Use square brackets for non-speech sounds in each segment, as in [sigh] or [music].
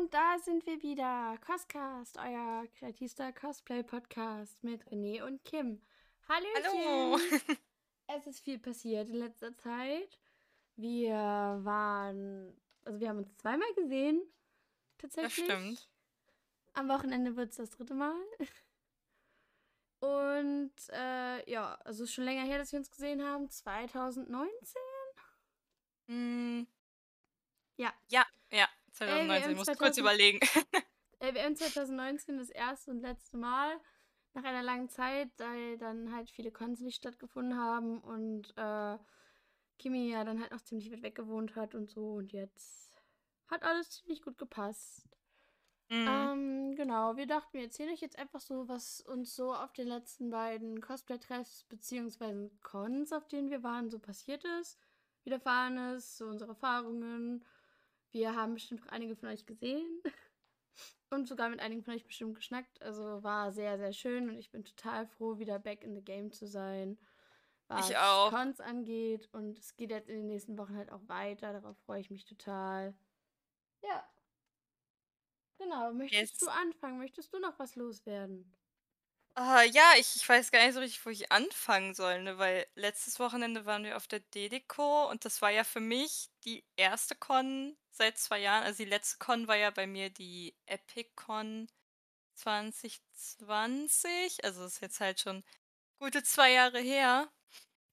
Und da sind wir wieder. Coscast, euer kreativster Cosplay-Podcast mit René und Kim. Hallöchen! Hallo! [laughs] Es ist viel passiert in letzter Zeit. Wir waren, also wir haben uns zweimal gesehen. Das Tatsächlich. stimmt. Am Wochenende wird es das dritte Mal. [laughs] Und äh, ja, also ist schon länger her, dass wir uns gesehen haben. 2019? Hm, Ja. ja, 2019. haben Ich muss kurz 2000 überlegen. [laughs] Haben 2019 das erste und letzte Mal nach einer langen Zeit, da dann halt viele Cons nicht stattgefunden haben und äh, Kimi ja dann halt noch ziemlich weit weg gewohnt hat und so und jetzt hat alles ziemlich gut gepasst. Mhm. Ähm, genau, wir dachten, wir erzählen euch jetzt einfach so, was uns so auf den letzten beiden Cosplay-Treffs beziehungsweise Cons, auf denen wir waren, so passiert ist, widerfahren ist, so unsere Erfahrungen. Wir haben bestimmt auch einige von euch gesehen [laughs] und sogar mit einigen von euch bestimmt geschnackt. Also war sehr, sehr schön und ich bin total froh, wieder back in the game zu sein, was Ich auch. Cons angeht. Und es geht jetzt in den nächsten Wochen halt auch weiter. Darauf freue ich mich total. Ja. Genau. Möchtest Yes. du anfangen? Möchtest du noch was loswerden? Ah, ja, ich, ich weiß gar nicht so richtig, wo ich anfangen soll, ne? Weil letztes Wochenende waren wir auf der Dedeco und das war ja für mich die erste Con seit zwei Jahren. Also die letzte Con war ja bei mir die EpicCon 2020. Also das ist jetzt halt schon gute zwei Jahre her.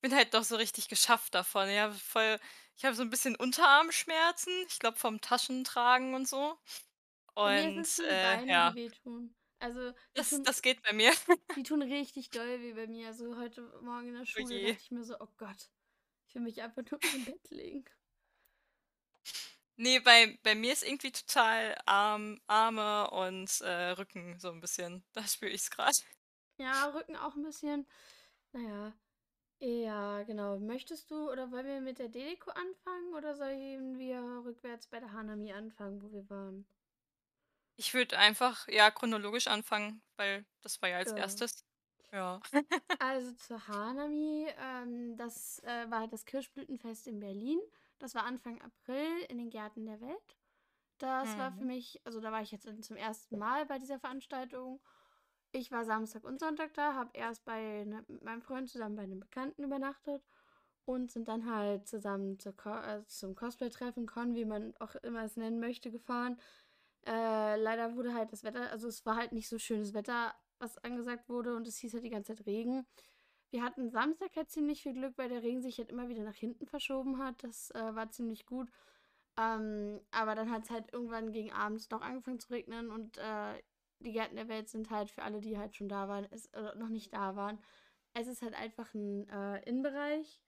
Bin halt noch so richtig geschafft davon. Ja, voll, ich habe so ein bisschen Unterarmschmerzen. Ich glaube vom Taschentragen und so. Und es die äh, Beine, ja, die wehtun. Also, das, tun, das geht bei mir. [laughs] die tun richtig doll weh bei mir. Also heute Morgen in der Oh Schule je. dachte ich mir so, oh Gott, ich will mich einfach nur im Bett legen. Nee, bei, bei mir ist irgendwie total Arm, Arme und äh, Rücken so ein bisschen. Da spüre ich es gerade. Ja, Rücken auch ein bisschen. Naja. Ja, genau. Möchtest du oder wollen wir mit der Deko anfangen oder sollen wir rückwärts bei der Hanami anfangen, wo wir waren? Ich würde einfach, ja, chronologisch anfangen, weil das war ja als Ja. erstes. Ja. [laughs] Also zur Hanami, ähm, das äh, war das Kirschblütenfest in Berlin. Das war Anfang April in den Gärten der Welt. Das war für Mhm. mich, also da war ich jetzt zum ersten Mal bei dieser Veranstaltung. Ich war Samstag und Sonntag da, habe erst bei ne, mit meinem Freund zusammen bei einem Bekannten übernachtet und sind dann halt zusammen zur Co äh, zum Cosplay-Treffen, Con, wie man auch immer es nennen möchte, gefahren. Äh, leider wurde halt das Wetter, also es war halt nicht so schönes Wetter, was angesagt wurde und es hieß halt die ganze Zeit Regen. Wir hatten Samstag halt ziemlich viel Glück, weil der Regen sich halt immer wieder nach hinten verschoben hat. Das äh, war ziemlich gut. Ähm, aber dann hat es halt irgendwann gegen abends doch angefangen zu regnen und äh, die Gärten der Welt sind halt für alle, die halt schon da waren, es, oder noch nicht da waren. Es ist halt einfach ein äh, Innenbereich.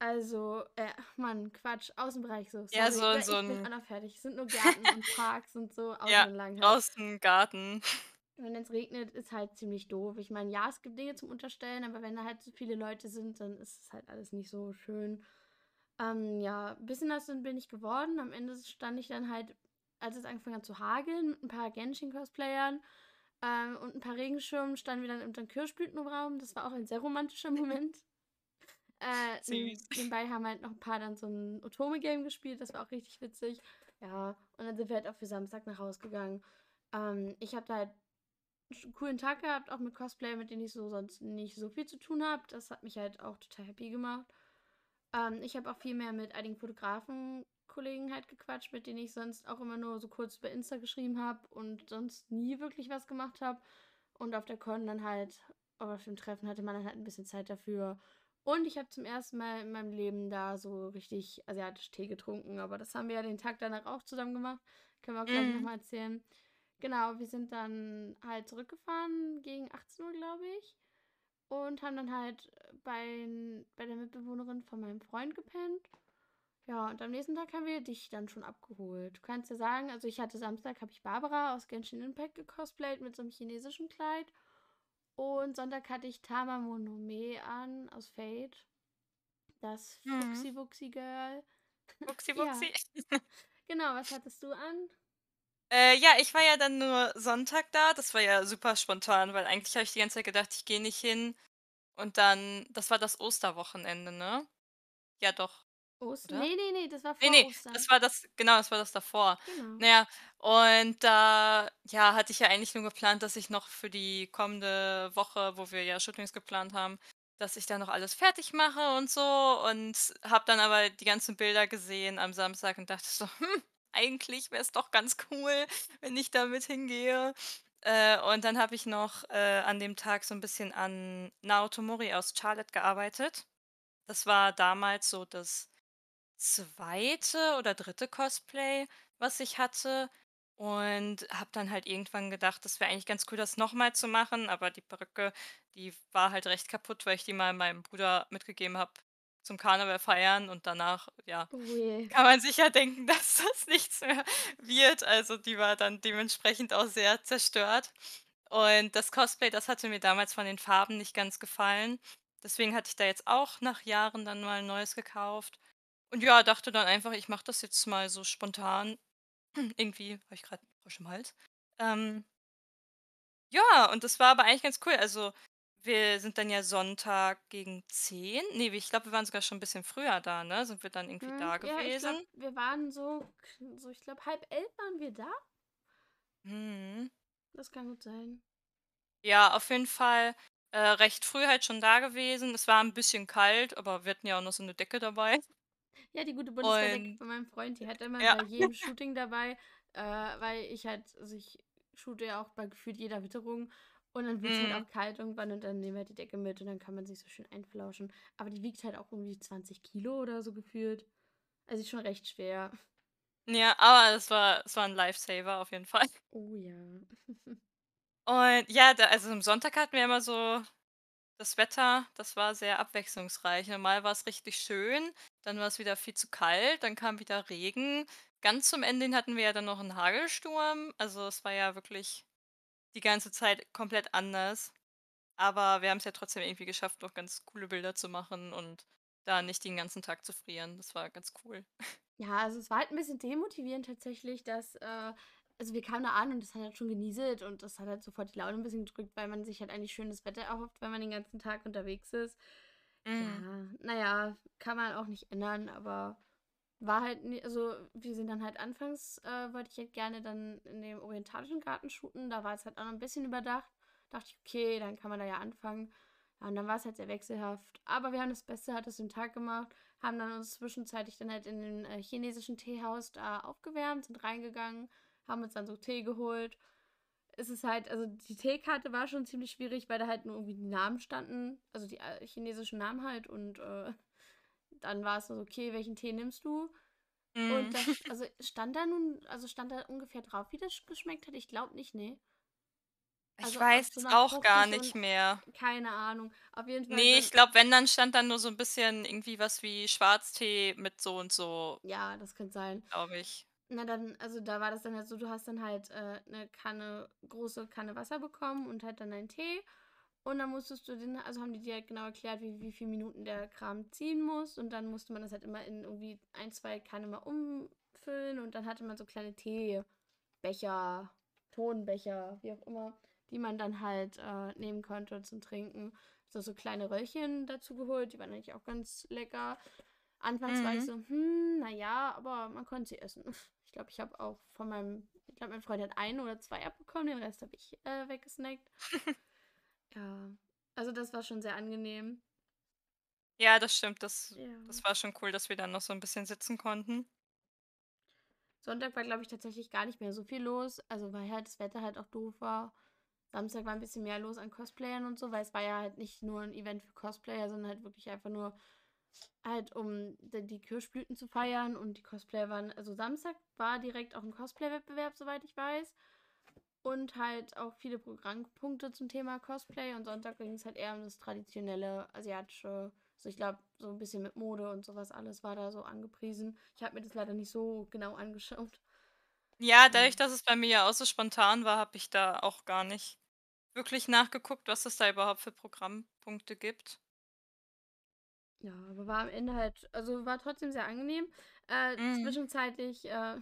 Also, äh, Mann, Quatsch, Außenbereich so. Ja, Sorry, so, ich so bin ein, auch noch fertig. Es sind nur Gärten und [laughs] Parks und so, außen ja, halt. draußen Garten. [laughs] Wenn es regnet, ist halt ziemlich doof. Ich meine, ja, es gibt Dinge zum Unterstellen, aber wenn da halt so viele Leute sind, dann ist es halt alles nicht so schön. Ähm, ja, ein bisschen nass bin ich geworden. Am Ende stand ich dann halt, als es angefangen hat zu hageln, mit ein paar Genshin-Cosplayern ähm, und ein paar Regenschirmen, standen wir dann unter dem Kirschblütenraum. Das war auch ein sehr romantischer [laughs] Moment. Äh, nebenbei haben halt noch ein paar dann so ein Otome-Game gespielt. Das war auch richtig witzig. Ja, und dann sind wir halt auch für Samstag nach Hause gegangen. Ähm, ich habe da halt einen coolen Tag gehabt, auch mit Cosplay, mit denen ich so sonst nicht so viel zu tun habe. Das hat mich halt auch total happy gemacht. Ähm, ich habe auch viel mehr mit einigen Fotografen-Kollegen halt gequatscht, mit denen ich sonst auch immer nur so kurz bei Insta geschrieben habe und sonst nie wirklich was gemacht habe. Und auf der Con dann halt, oder auf dem Treffen hatte man dann halt ein bisschen Zeit dafür. Und ich habe zum ersten Mal in meinem Leben da so richtig asiatisch Tee getrunken. Aber das haben wir ja den Tag danach auch zusammen gemacht. Können wir auch gleich Mhm. nochmal erzählen. Genau, wir sind dann halt zurückgefahren gegen 18 Uhr, glaube ich. Und haben dann halt bei, bei der Mitbewohnerin von meinem Freund gepennt. Ja, und am nächsten Tag haben wir dich dann schon abgeholt. Du kannst ja sagen, also ich hatte Samstag, habe ich Barbara aus Genshin Impact gecosplayt mit so einem chinesischen Kleid. Und Sonntag hatte ich Tama Monome an aus Fate. Das Mhm. Fuchsi-Wuchsi-Girl. [laughs] Wuchsi, Ja, wuchsi. genau, was hattest du an? Äh, ja, ich war ja dann nur Sonntag da. Das war ja super spontan, weil eigentlich habe ich die ganze Zeit gedacht, ich gehe nicht hin. Und dann, das war das Osterwochenende, ne? Ja, doch. Ostern? Oder? Ne, ne, ne, das war Ne, vor ne, Ostern. das war das genau, das war das davor. Genau. Na ja, und da, ja, hatte ich ja eigentlich nur geplant, dass ich noch für die kommende Woche, wo wir ja Shootings geplant haben, dass ich da noch alles fertig mache und so und habe dann aber die ganzen Bilder gesehen am Samstag und dachte so: „Hm, eigentlich wäre es doch ganz cool, wenn ich da mit hingehe.“ Äh, und dann habe ich noch, äh, an dem Tag so 'n bisschen an Naoto Mori aus Charlotte gearbeitet. Das war damals so das 2. oder 3. Cosplay, was ich hatte und habe dann halt irgendwann gedacht, das wäre eigentlich ganz cool, das noch mal zu machen, aber die Perücke, die war halt recht kaputt, weil ich die mal meinem Bruder mitgegeben habe zum Karneval feiern und danach, ja, Oh kann man sich ja denken, [laughs] dass das nichts mehr wird. Also, die war dann dementsprechend auch sehr zerstört. Und das Cosplay, das hatte mir damals von den Farben nicht ganz gefallen. Deswegen hatte ich da jetzt auch nach Jahren dann mal 'n neues gekauft. Und ja, dachte dann einfach, ich mache das jetzt mal so spontan. [clears throat] Irgendwie habe ich grad 'n Frosch im Hals. Ähm ja, und das war aber eigentlich ganz cool. Also, wir sind dann ja Sonntag gegen 10 ne, ich glaube, wir waren sogar schon 'n bisschen früher da, ne? Sind wir dann irgendwie Mhm, da ja, ich glaube, gewesen? wir waren so so ich glaube, 10:30 waren wir da? Mhm. Das kann gut sein. Ja, auf jeden Fall, äh, recht früh halt schon da gewesen. Es war 'n bisschen kalt, aber wir hatten ja auch noch so 'ne Decke dabei. Ja, die gute Bundeswehrdecke Und von meinem Freund, die hat er immer ja. bei jedem Shooting dabei, äh, weil ich halt also, ich shoote ja auch bei gefühlt jeder Witterung und dann wird's halt Mhm. auch kalt irgendwann und dann nehmen wir halt die Decke mit und dann kann man sich so schön einflauschen. Aber die wiegt halt auch irgendwie 20 Kilo oder so gefühlt. Also, ist schon recht schwer. Ja, aber es war es war 'n Lifesaver auf jeden Fall. Oh ja. [laughs] Und ja, da also, am Sonntag hatten wir immer so das Wetter, das war sehr abwechslungsreich. Mal war's richtig schön, dann war's wieder viel zu kalt, dann kam wieder Regen. Ganz zum Ende hatten wir ja dann noch 'n Hagelsturm. Also, es war ja wirklich die ganze Zeit komplett anders. Aber wir haben's ja trotzdem irgendwie geschafft, noch ganz coole Bilder zu machen und da nicht den ganzen Tag zu frieren. Das war ganz cool. Ja, also, es war halt 'n bisschen demotivierend tatsächlich, dass, äh also, wir kamen da an und es hat halt schon genieselt und das hat halt sofort die Laune 'n bisschen gedrückt, weil man sich halt eigentlich schönes Wetter erhofft, wenn man den ganzen Tag unterwegs ist. Ja, na ja, kann man auch nicht ändern, aber war halt ne also, wir sind dann halt anfangs, äh, wollte ich halt gerne dann in dem Orientalischen Garten shooten. Da war es halt auch noch 'n bisschen überdacht. Dachte ich: „Okay, dann kann man da ja anfangen.“ Ja, und dann war's halt sehr wechselhaft. Aber wir haben das Beste halt aus dem Tag gemacht, haben dann uns zwischenzeitlich dann halt in den, äh, chinesischen Teehaus da aufgewärmt, sind reingegangen, haben uns dann so Tee geholt. Es ist halt also, die Teekarte war schon ziemlich schwierig, weil da halt nur irgendwie die Namen standen, also, die, äh, chinesischen Namen halt und, äh, dann war's so: „Okay, welchen Tee nimmst du?“ Mhm. Und das [laughs] also, stand da nun also, stand da ungefähr drauf, wie das sch geschmeckt hat? Ich glaube nicht, ne? Ich Also, weiß ob so es auch gar fruchtig nicht und mehr. keine Ahnung. Auf jeden Fall Ne, dann ich glaube, wenn, dann stand da nur so 'n bisschen irgendwie was wie Schwarztee mit so und so Ja, das könnte sein. glaube ich. Na dann also, da war das dann halt so, du hast dann halt, äh, 'ne Kanne große Kanne Wasser bekommen und halt dann deinen Tee. Und dann musstest du den also, haben die dir halt genau erklärt, wie wie viele Minuten der Kram ziehen muss und dann musste man das halt immer in irgendwie 1, 2 Kannen mal umfüllen und dann hatte man so kleine Teebecher, Tonbecher, wie auch immer, die man dann halt, äh, nehmen konnte zum Trinken. So so kleine Röllchen dazu geholt, die waren eigentlich auch ganz lecker. Anfangs war ich Mhm. so: „Hm, na ja“, aber man konnte sie essen. [laughs] Ich glaube, ich habe auch von meinem ich glaube, mein Freund hat 1 oder 2 abbekommen, den Rest habe ich, äh, weggesnackt. [laughs] Ja, also, das war schon sehr angenehm. Ja, das stimmt. Das Ja. das war schon cool, dass wir dann noch so 'n bisschen sitzen konnten. Sonntag war, glaube ich, tatsächlich gar nicht mehr so viel los, also, weil halt das Wetter halt auch doof war. Samstag war 'n bisschen mehr los an Cosplayern und so, weil es war ja halt nicht nur 'n Event für Cosplayer, sondern halt wirklich einfach nur halt, um die Kirschblüten zu feiern und die Cosplayer waren also, Samstag war direkt auch 'n Cosplay-Wettbewerb, soweit ich weiß. Und halt auch viele Programmpunkte zum Thema Cosplay und Sonntag ging's halt eher um das traditionelle asiatische also, ich glaube, so 'n bisschen mit Mode und so was alles war da so angepriesen. Ich habe mir das leider nicht so genau angeschaut. Ja. dadurch, dass es bei mir ja auch so spontan war, habe ich da auch gar nicht wirklich nachgeguckt, was es da überhaupt für Programmpunkte gibt. Ja, aber war am Ende halt also, war trotzdem sehr angenehm. Äh, Mhm. zwischenzeitlich, äh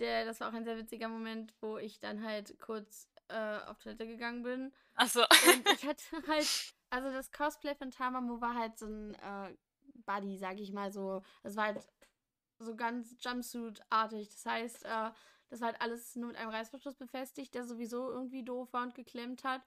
der das war auch ein sehr witziger Moment, wo ich dann halt kurz, äh, auf Toilette gegangen bin. Ach so. Und ich [laughs] hatte halt also, das Cosplay von Tamamo war halt so 'n, äh, Buddy, sag ich mal so. Das war halt so ganz Jumpsuit-artig. Das heißt, äh, das war halt alles nur mit einem Reißverschluss befestigt, der sowieso irgendwie doof war und geklemmt hat.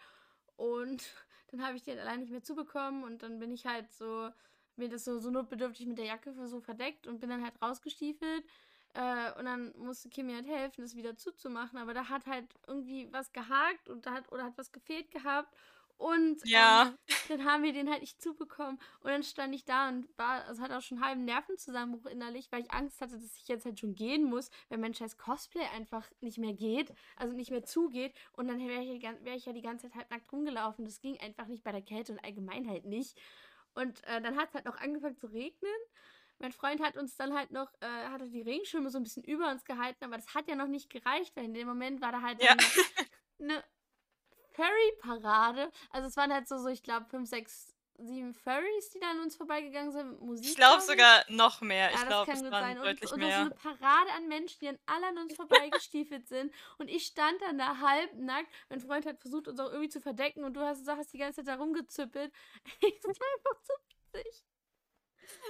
Und dann habe ich den allein nicht mehr zubekommen und dann bin ich halt so, mir das so, so notbedürftig mit der Jacke so verdeckt und bin dann halt rausgestiefelt. Äh, und dann musste Kim mir halt helfen, das wieder zuzumachen. Aber da hat halt irgendwie was gehakt und da hat, oder hat was gefehlt gehabt. Und Ja. ähm, dann haben wir den halt nicht zubekommen. Und dann stand ich da und war, also hatte auch schon einen halben Nervenzusammenbruch innerlich, weil ich Angst hatte, dass ich jetzt halt schon gehen muss, weil mein scheiß Cosplay einfach nicht mehr geht, also nicht mehr zugeht. Und dann wäre ich, ja die gan- wär ich ja die ganze Zeit halbnackt rumgelaufen. Das ging einfach nicht bei der Kälte und allgemein halt nicht. Und äh, dann hat es halt noch angefangen zu regnen. Mein Freund hat uns dann halt noch, äh, hatte die Regenschirme so ein bisschen über uns gehalten, aber das hat ja noch nicht gereicht, weil in dem Moment war da halt Ja. eine Furry-Parade. Also es waren halt so, so ich glaube, fünf, sechs, sieben Furries, die da an uns vorbeigegangen sind Musik. Ich glaube glaub sogar noch mehr. Ja, Ich das glaube, kann es gut waren sein. Und, deutlich und ist mehr. eine Parade an Menschen, die an alle an uns vorbeigestiefelt sind. Und ich stand dann da halbnackt. Mein Freund hat versucht, uns auch irgendwie zu verdecken. Und du hast, hast die ganze Zeit da rumgezüppelt. [laughs] Ich bin einfach zu witzig.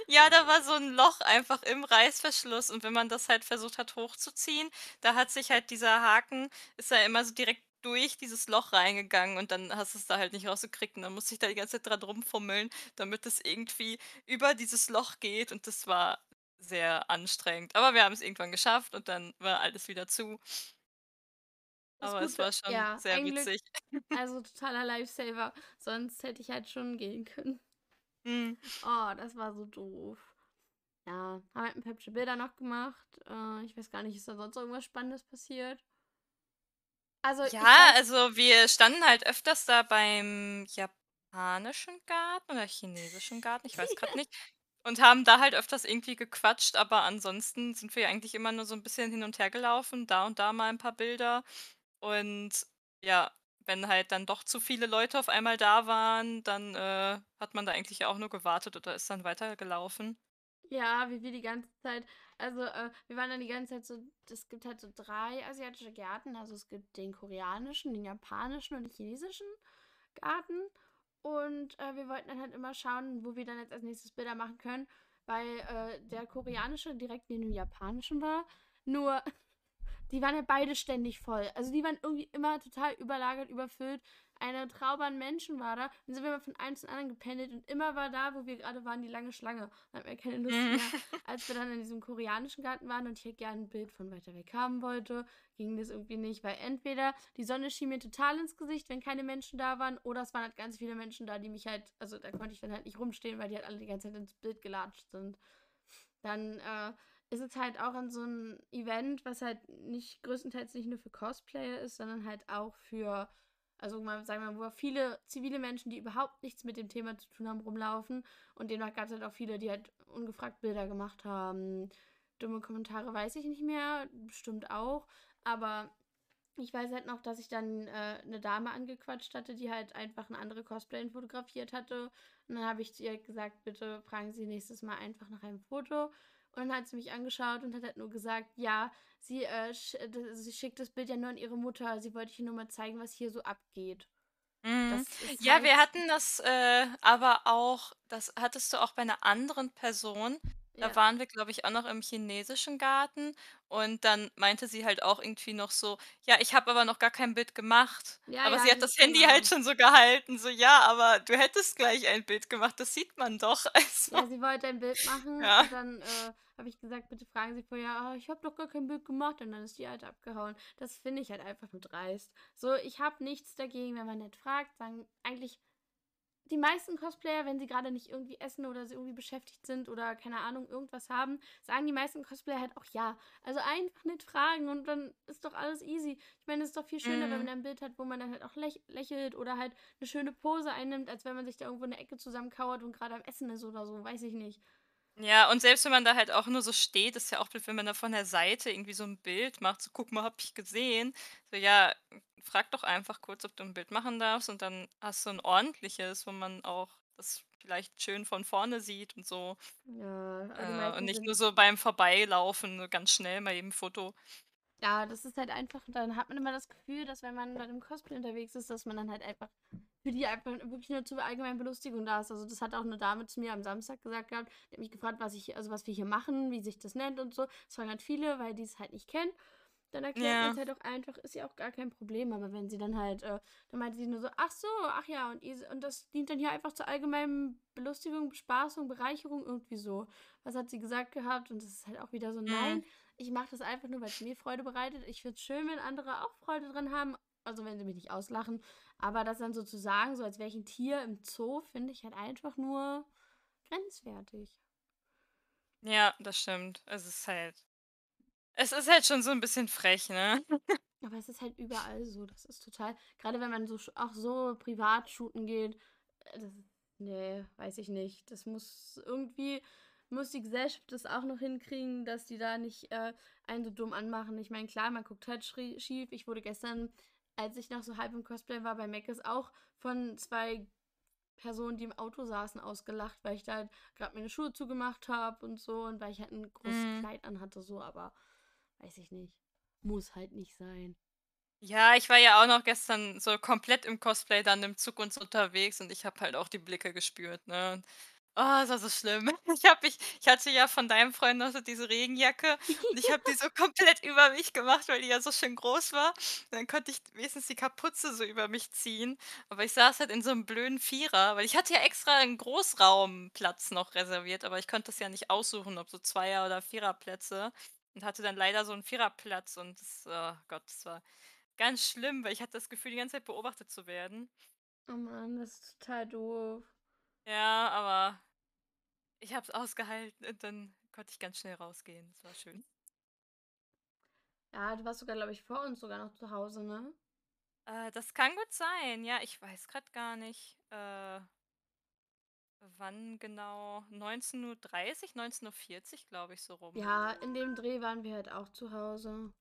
Ja, da war so ein Loch einfach im Reißverschluss und wenn man das halt versucht hat hochzuziehen, da hat sich halt dieser Haken ist da immer so direkt durch dieses Loch reingegangen und dann hast du es da halt nicht rausgekriegt und dann musste ich da die ganze Zeit dran rumfummeln, damit es irgendwie über dieses Loch geht und das war sehr anstrengend. Aber wir haben es irgendwann geschafft und dann war alles wieder zu. Das Aber es Gute- war schon ja, sehr Glück. witzig. Also totaler Lifesaver. Sonst hätte ich halt schon gehen können. Mhm. Oh, das war so doof. Ja, haben halt ein paar hübsche Bilder noch gemacht. Äh, ich weiß gar nicht, ist da sonst irgendwas Spannendes passiert? Also, Ja, weiß, also wir standen halt öfters da beim japanischen Garten oder chinesischen Garten, ich weiß gerade [laughs] nicht. Und haben da halt öfters irgendwie gequatscht, aber ansonsten sind wir eigentlich immer nur so ein bisschen hin und her gelaufen, da und da mal ein paar Bilder. Und ja, wenn halt dann doch zu viele Leute auf einmal da waren, dann äh, hat man da eigentlich auch nur gewartet oder ist dann weitergelaufen. Ja, wie wir die ganze Zeit, also äh, wir waren dann die ganze Zeit so, es gibt halt so drei asiatische Gärten, also es gibt den koreanischen, den japanischen und den chinesischen Garten. Und äh, wir wollten dann halt immer schauen, wo wir dann jetzt als nächstes Bilder machen können, weil äh, der koreanische direkt neben dem japanischen war. Nur, [laughs] die waren ja beide ständig voll. Also die waren irgendwie immer total überlagert, überfüllt. Eine Traube an Menschen war da. Dann sind wir mal von einem zum anderen gependelt und immer war da, wo wir gerade waren, die lange Schlange. Dann hatten wir keine Lust Mhm. mehr. Als wir dann in diesem koreanischen Garten waren und ich halt gerne ein Bild von weiter weg haben wollte, ging das irgendwie nicht, weil entweder die Sonne schien mir total ins Gesicht, wenn keine Menschen da waren, oder es waren halt ganz viele Menschen da, die mich halt, also da konnte ich dann halt nicht rumstehen, weil die halt alle die ganze Zeit ins Bild gelatscht sind. Dann äh, ist es halt auch an so ein Event, was halt nicht größtenteils nicht nur für Cosplayer ist, sondern halt auch für, also mal sagen wir mal, wo viele zivile Menschen, die überhaupt nichts mit dem Thema zu tun haben, rumlaufen. Und demnach gab es halt auch viele, die halt ungefragt Bilder gemacht haben. Dumme Kommentare weiß ich nicht mehr, bestimmt auch. Aber ich weiß halt noch, dass ich dann äh, eine Dame angequatscht hatte, die halt einfach eine andere Cosplayerin fotografiert hatte. Und dann habe ich zu ihr gesagt, bitte fragen Sie nächstes Mal einfach nach einem Foto. Und dann hat sie mich angeschaut und hat halt nur gesagt, ja, sie, äh, sch d- sie schickt das Bild ja nur an ihre Mutter. Sie wollte ihr nur mal zeigen, was hier so abgeht. Mhm. Ja, wir halt, hatten das äh, aber auch, das hattest du auch bei einer anderen Person. Da ja, waren wir, glaube ich, auch noch im chinesischen Garten und dann meinte sie halt auch irgendwie noch so, ja, ich habe aber noch gar kein Bild gemacht. ja, Aber ja, sie hat die- das Handy genau. halt schon so gehalten, so, ja, aber du hättest gleich ein Bild gemacht, das sieht man doch. [laughs] Also, Ja, sie wollte ein Bild machen ja. und dann äh, habe ich gesagt, bitte fragen Sie vorher, ah, ich habe doch gar kein Bild gemacht und dann ist die Alte abgehauen. Das finde ich halt einfach nur dreist. So, ich habe nichts dagegen, wenn man nicht fragt, sagen eigentlich die meisten Cosplayer, wenn sie gerade nicht irgendwie essen oder sie irgendwie beschäftigt sind oder keine Ahnung, irgendwas haben, sagen die meisten Cosplayer halt auch ja. Also einfach nicht fragen und dann ist doch alles easy. Ich meine, es ist doch viel schöner, wenn Mhm. man ein Bild hat, wo man dann halt auch läch lächelt oder halt eine schöne Pose einnimmt, als wenn man sich da irgendwo in der Ecke zusammenkauert und gerade am Essen ist oder so, weiß ich nicht. Ja, und selbst wenn man da halt auch nur so steht, ist ja auch blöd, wenn man da von der Seite irgendwie so ein Bild macht, so guck mal, hab ich gesehen. So, ja, frag doch einfach kurz, ob du ein Bild machen darfst und dann hast du ein ordentliches, wo man auch das vielleicht schön von vorne sieht und so. Ja, aber die Äh, und meisten nicht sind nur so beim Vorbeilaufen, so ganz schnell mal eben Foto. Ja, das ist halt einfach, dann hat man immer das Gefühl, dass wenn man dann im Cosplay unterwegs ist, dass man dann halt einfach für die einfach wirklich nur zur allgemeinen Belustigung da ist. Also das hat auch eine Dame zu mir am Samstag gesagt gehabt, die hat mich gefragt, was ich, also was wir hier machen, wie sich das nennt und so. Das fragen halt viele, weil die es halt nicht kennen. Dann erklärt Ja. man es halt auch einfach, ist ja auch gar kein Problem. Aber wenn sie dann halt, äh, dann meinte sie nur so, ach so, ach ja, und, und das dient dann hier einfach zur allgemeinen Belustigung, Bespaßung, Bereicherung, irgendwie so. Was hat sie gesagt gehabt? Und das ist halt auch wieder so, Mhm. nein, ich mache das einfach nur, weil es mir Freude bereitet. Ich finde es schön, wenn andere auch Freude dran haben. Also wenn sie mich nicht auslachen. Aber das dann sozusagen, so als wäre ich ein Tier im Zoo, finde ich halt einfach nur grenzwertig. Ja, das stimmt. Es ist halt es ist halt schon so ein bisschen frech, ne? [laughs] Aber es ist halt überall so. Das ist total. Gerade wenn man so auch so privat shooten geht. äh, Das, nee, weiß ich nicht. Das muss irgendwie. Muss die Gesellschaft das auch noch hinkriegen, dass die da nicht äh, einen so dumm anmachen. Ich meine, klar, man guckt halt schief. Ich wurde gestern, als ich noch so halb im Cosplay war, bei Meckes auch von zwei Personen, die im Auto saßen, ausgelacht, weil ich da halt gerade meine Schuhe zugemacht habe und so und weil ich halt ein großes Mhm. Kleid anhatte, so, aber weiß ich nicht. Muss halt nicht sein. Ja, ich war ja auch noch gestern so komplett im Cosplay dann im Zug und so unterwegs und ich habe halt auch die Blicke gespürt, ne? Und, oh, es war so schlimm. [laughs] Ich habe mich ich hatte ja von deinem Freund noch so diese Regenjacke und ich habe die so komplett [laughs] über mich gemacht, weil die ja so schön groß war. Dann konnte ich wenigstens die Kapuze so über mich ziehen, aber ich saß halt in so einem blöden Vierer, weil ich hatte ja extra einen Großraumplatz noch reserviert, aber ich konnte das ja nicht aussuchen, ob so Zweier oder Viererplätze und hatte dann leider so einen Viererplatz und das, oh Gott, das war Ganz schlimm, weil ich hatte das Gefühl, die ganze Zeit beobachtet zu werden. Oh Mann, das ist total doof. Ja, aber ich habe es ausgehalten und dann konnte ich ganz schnell rausgehen. Das war schön. Ja, du warst sogar, glaube ich, vor uns sogar noch zu Hause, ne? Äh, das kann gut sein. Ja, ich weiß gerade gar nicht, äh, wann genau. 19:30 Uhr, 19:40 Uhr, glaube ich, so rum. Ja, in dem Dreh waren wir halt auch zu Hause.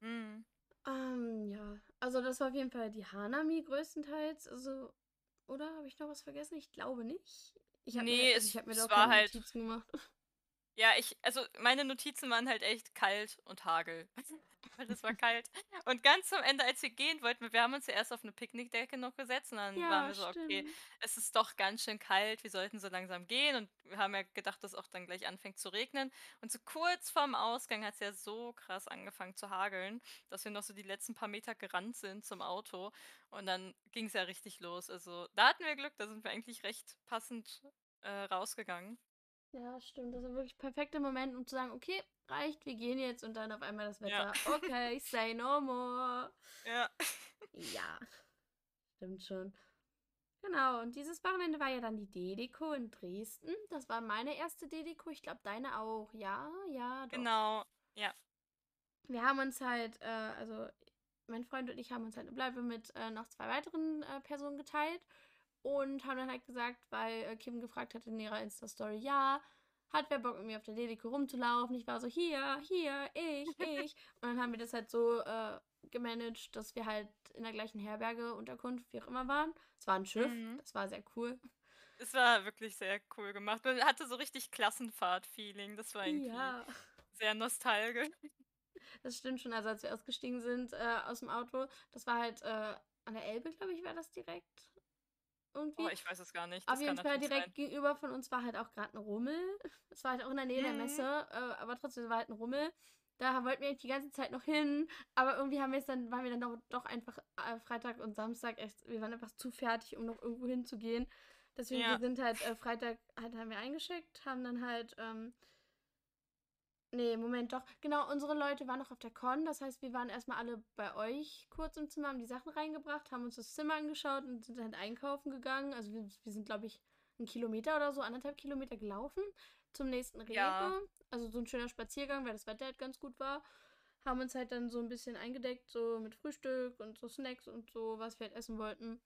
Mhm. Ähm, ja. Also das war auf jeden Fall die Hanami größtenteils. Also, oder habe ich noch was vergessen? Ich glaube nicht. Ich habe Nee, mir, also ich hab mir da auch keine halt- Notizen gemacht. Ja, ich, also meine Notizen waren halt echt kalt und Hagel. [laughs] Weil es war kalt. Und ganz am Ende, als wir gehen wollten, wir haben uns ja erst auf eine Picknickdecke noch gesetzt und dann waren Ja, wir so, okay, stimmt. es ist doch ganz schön kalt, wir sollten so langsam gehen und wir haben ja gedacht, dass auch dann gleich anfängt zu regnen. Und so kurz vorm Ausgang hat es ja so krass angefangen zu hageln, dass wir noch so die letzten paar Meter gerannt sind zum Auto und dann ging es ja richtig los. Also da hatten wir Glück, da sind wir eigentlich recht passend äh, rausgegangen. Ja, stimmt. Das war wirklich perfekter Moment, um zu sagen, okay, reicht, wir gehen jetzt und dann auf einmal das Ja. Wetter. [laughs] Okay, say no more. Ja. Ja, stimmt schon. Genau, und dieses Wochenende war ja dann die D-Deko in Dresden. Das war meine erste D-Deko. Ich glaube, deine auch. Ja, ja, doch. Genau. Ja. Wir haben uns halt, äh, also mein Freund und ich haben uns halt eine Bleibe mit äh, noch zwei weiteren äh, Personen geteilt und haben dann halt gesagt, weil äh, Kim gefragt hat in ihrer Insta-Story, ja, hat wer Bock mit mir auf der Deko rumzulaufen? Ich war so, hier, hier, ich, [laughs] ich. und dann haben wir das halt so äh, gemanagt, dass wir halt in der gleichen Herberge, Unterkunft, wie auch immer waren. Es war ein Schiff, Mhm. das war sehr cool. Es war wirklich sehr cool gemacht. Man hatte so richtig Klassenfahrt-Feeling. Das war irgendwie Ja. sehr nostalgisch. Das stimmt schon. Also als wir ausgestiegen sind äh, aus dem Auto, das war halt äh, an der Elbe, glaube ich, war das direkt. Irgendwie. Oh, ich weiß es gar nicht. Auf Das jeden kann Fall direkt gegenüber von uns war halt auch gerade ein Rummel. [laughs] Es war halt auch in der Nähe der Mhm. Messe, äh, aber trotzdem war halt ein Rummel. Da wollten wir die ganze Zeit noch hin, aber irgendwie haben wir es dann, waren wir dann doch, doch einfach äh, Freitag und Samstag echt, wir waren einfach zu fertig, um noch irgendwo hinzugehen. Deswegen, Ja. wir sind halt äh, Freitag, halt haben wir eingeschickt, haben dann halt, ähm, nee, Moment, doch, genau, unsere Leute waren noch auf der Con, das heißt, wir waren erstmal alle bei euch kurz im Zimmer, haben die Sachen reingebracht, haben uns das Zimmer angeschaut und sind halt einkaufen gegangen. Also wir, wir sind, glaube ich, einen Kilometer oder so, anderthalb Kilometer gelaufen zum nächsten Rewe. Ja. Also so ein schöner Spaziergang, weil das Wetter halt ganz gut war. Haben uns halt dann so ein bisschen eingedeckt, so mit Frühstück und so Snacks und so, was wir halt essen wollten.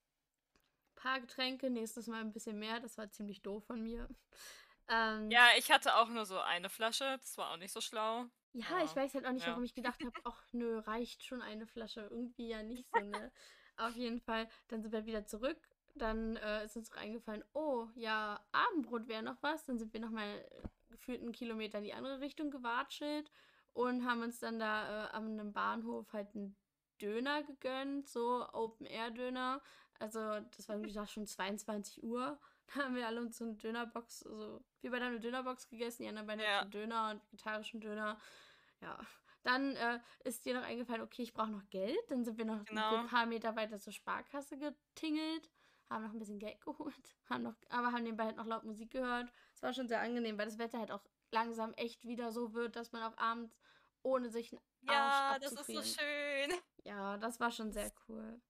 paar Getränke, nächstes Mal ein bisschen mehr. Das war ziemlich doof von mir. Ähm, Ja, ich hatte auch nur so eine Flasche. Das war auch nicht so schlau. Ja, Ja. ich weiß halt auch nicht, Ja. warum ich gedacht habe, [laughs] ach nö, reicht schon eine Flasche. Irgendwie ja nicht so, ne? Auf jeden Fall, dann sind wir wieder zurück. Dann äh, ist uns eingefallen, oh, ja, Abendbrot wäre noch was. Dann sind wir nochmal gefühlt einen Kilometer in die andere Richtung gewatschelt und haben uns dann da äh, an einem Bahnhof halt einen Döner gegönnt, so Open-Air-Döner. Also, das war irgendwie schon 22 Uhr. [laughs] Haben wir alle uns so eine Dönerbox, also wir beide haben eine Dönerbox gegessen, die anderen beiden Ja. hatten Döner und vegetarischen Döner. Ja. Dann äh, ist dir noch eingefallen, okay, ich brauche noch Geld. Dann sind wir noch Genau. ein paar Meter weiter zur Sparkasse getingelt, haben noch ein bisschen Geld [laughs] geholt, haben noch, aber haben nebenbei halt noch laut Musik gehört. Es war schon sehr angenehm, weil das Wetter halt auch langsam echt wieder so wird, dass man auch abends ohne sich einen Ja, Arsch das ist so schön. Ja, das war schon sehr cool.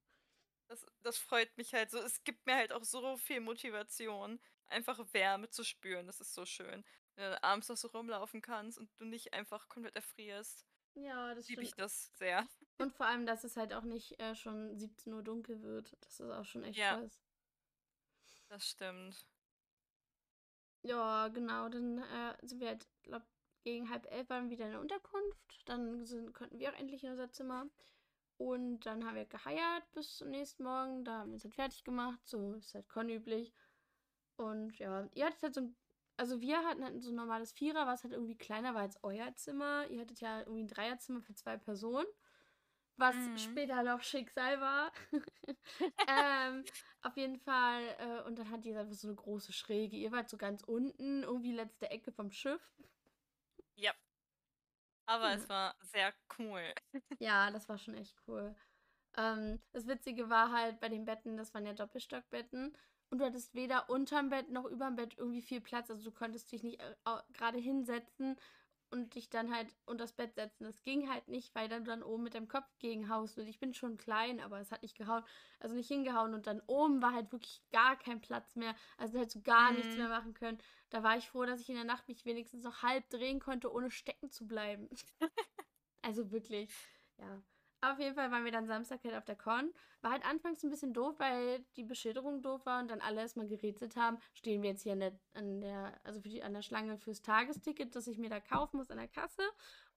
Das das freut mich halt so. Es gibt mir halt auch so viel Motivation, einfach Wärme zu spüren. Das ist so schön. Wenn du abends noch so rumlaufen kannst und du nicht einfach komplett erfrierst, Ja, das liebe ich das sehr. Und vor allem, dass es halt auch nicht äh, schon 17 Uhr dunkel wird. Das ist auch schon echt Ja. was. Das stimmt. Ja, genau. Dann äh, sind wir halt, glaub, gegen halb elf waren wieder in der Unterkunft. Dann sind, konnten wir auch endlich in unser Zimmer. Und dann haben wir geheiert bis zum nächsten Morgen. Da haben wir uns halt fertig gemacht. So ist halt konüblich. Und ja, ihr hattet halt so ein. Also wir hatten halt so ein normales Vierer, was halt irgendwie kleiner war als euer Zimmer. Ihr hattet ja irgendwie ein Dreierzimmer für zwei Personen. Was Mhm. später noch Schicksal war. [laughs] ähm, auf jeden Fall. Äh, und dann hat ihr einfach so eine große Schräge. Ihr wart so ganz unten, irgendwie letzte Ecke vom Schiff. Aber [laughs] es war sehr cool. Ja, das war schon echt cool. Ähm, das Witzige war halt bei den Betten, das waren ja Doppelstockbetten. Und du hattest weder unterm Bett noch überm Bett irgendwie viel Platz. Also du konntest dich nicht äh, gerade hinsetzen und dich dann halt unter das Bett setzen. Das ging halt nicht, weil dann du dann oben mit dem Kopf gegenhaust. Und ich bin schon klein, aber es hat nicht gehauen. Also nicht hingehauen. Und dann oben war halt wirklich gar kein Platz mehr. Also hättest du gar nichts Mhm. mehr machen können. Da war ich froh, dass ich in der Nacht mich wenigstens noch halb drehen konnte, ohne stecken zu bleiben. [laughs] Also wirklich, ja. Auf jeden Fall waren wir dann Samstag halt auf der Con. War halt anfangs ein bisschen doof, weil die Beschilderung doof war und dann alle erstmal gerätselt haben. Stehen wir jetzt hier an der, an der, also für die, an der Schlange fürs Tagesticket, das ich mir da kaufen muss an der Kasse?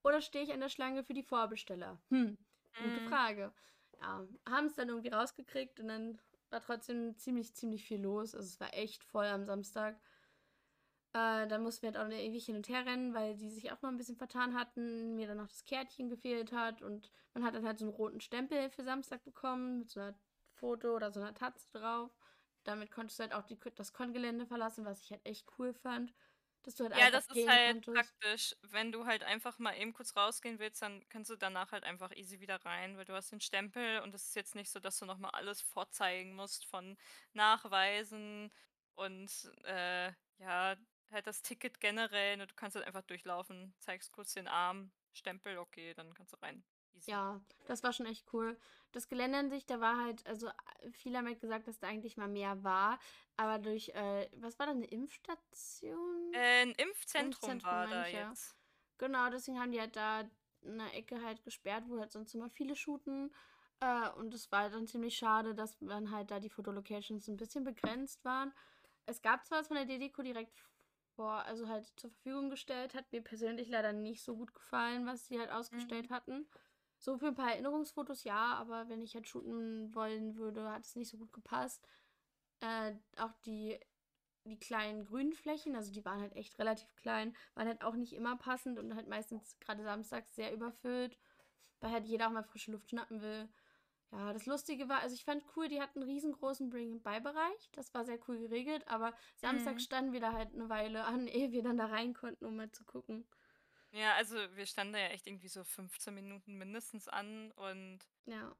Oder stehe ich an der Schlange für die Vorbesteller? Hm, gute Mhm. Frage. Ja, haben es dann irgendwie rausgekriegt und dann war trotzdem ziemlich, ziemlich viel los. Also es war echt voll am Samstag. Äh, dann mussten wir halt auch ewig hin und her rennen, weil die sich auch noch ein bisschen vertan hatten, mir dann noch das Kärtchen gefehlt hat und man hat dann halt so einen roten Stempel für Samstag bekommen mit so einer Foto oder so einer Tatze drauf. Damit konntest du halt auch die, das Kongelände verlassen, was ich halt echt cool fand. Dass du halt Ja, das ist halt konntest. praktisch. Wenn du halt einfach mal eben kurz rausgehen willst, dann kannst du danach halt einfach easy wieder rein, weil du hast den Stempel und es ist jetzt nicht so, dass du nochmal alles vorzeigen musst von Nachweisen und äh, ja, halt das Ticket generell. Ne, du kannst halt einfach durchlaufen, zeigst kurz den Arm, Stempel, okay, dann kannst du rein. Easy. Ja, das war schon echt cool. Das Gelände an sich, da war halt, also äh, viele haben halt gesagt, dass da eigentlich mal mehr war, aber durch, äh, was war da, eine Impfstation? Äh, ein Impfzentrum Impfzentrum war da ich, ja. jetzt. Genau, deswegen haben die halt da eine Ecke halt gesperrt, wo halt sonst immer viele shooten. Äh, und es war dann ziemlich schade, dass dann halt da die Fotolocations ein bisschen begrenzt waren. Es gab zwar was von der DDCO direkt vor, also halt zur Verfügung gestellt, hat mir persönlich leider nicht so gut gefallen, was sie halt ausgestellt Mhm. hatten. So für ein paar Erinnerungsfotos ja, aber wenn ich halt shooten wollen würde, hat es nicht so gut gepasst. Äh, auch die die kleinen grünen Flächen, also die waren halt echt relativ klein, waren halt auch nicht immer passend und halt meistens gerade samstags sehr überfüllt, weil halt jeder auch mal frische Luft schnappen will. Ja, das Lustige war, also ich fand cool, die hatten einen riesengroßen Bring-and-Buy-Bereich. Das war sehr cool geregelt, aber Samstag Mhm. standen wir da halt eine Weile an, [laughs] ehe wir dann da rein konnten, um mal zu gucken. Ja, also wir standen da ja echt irgendwie so 15 Minuten mindestens an und Ja.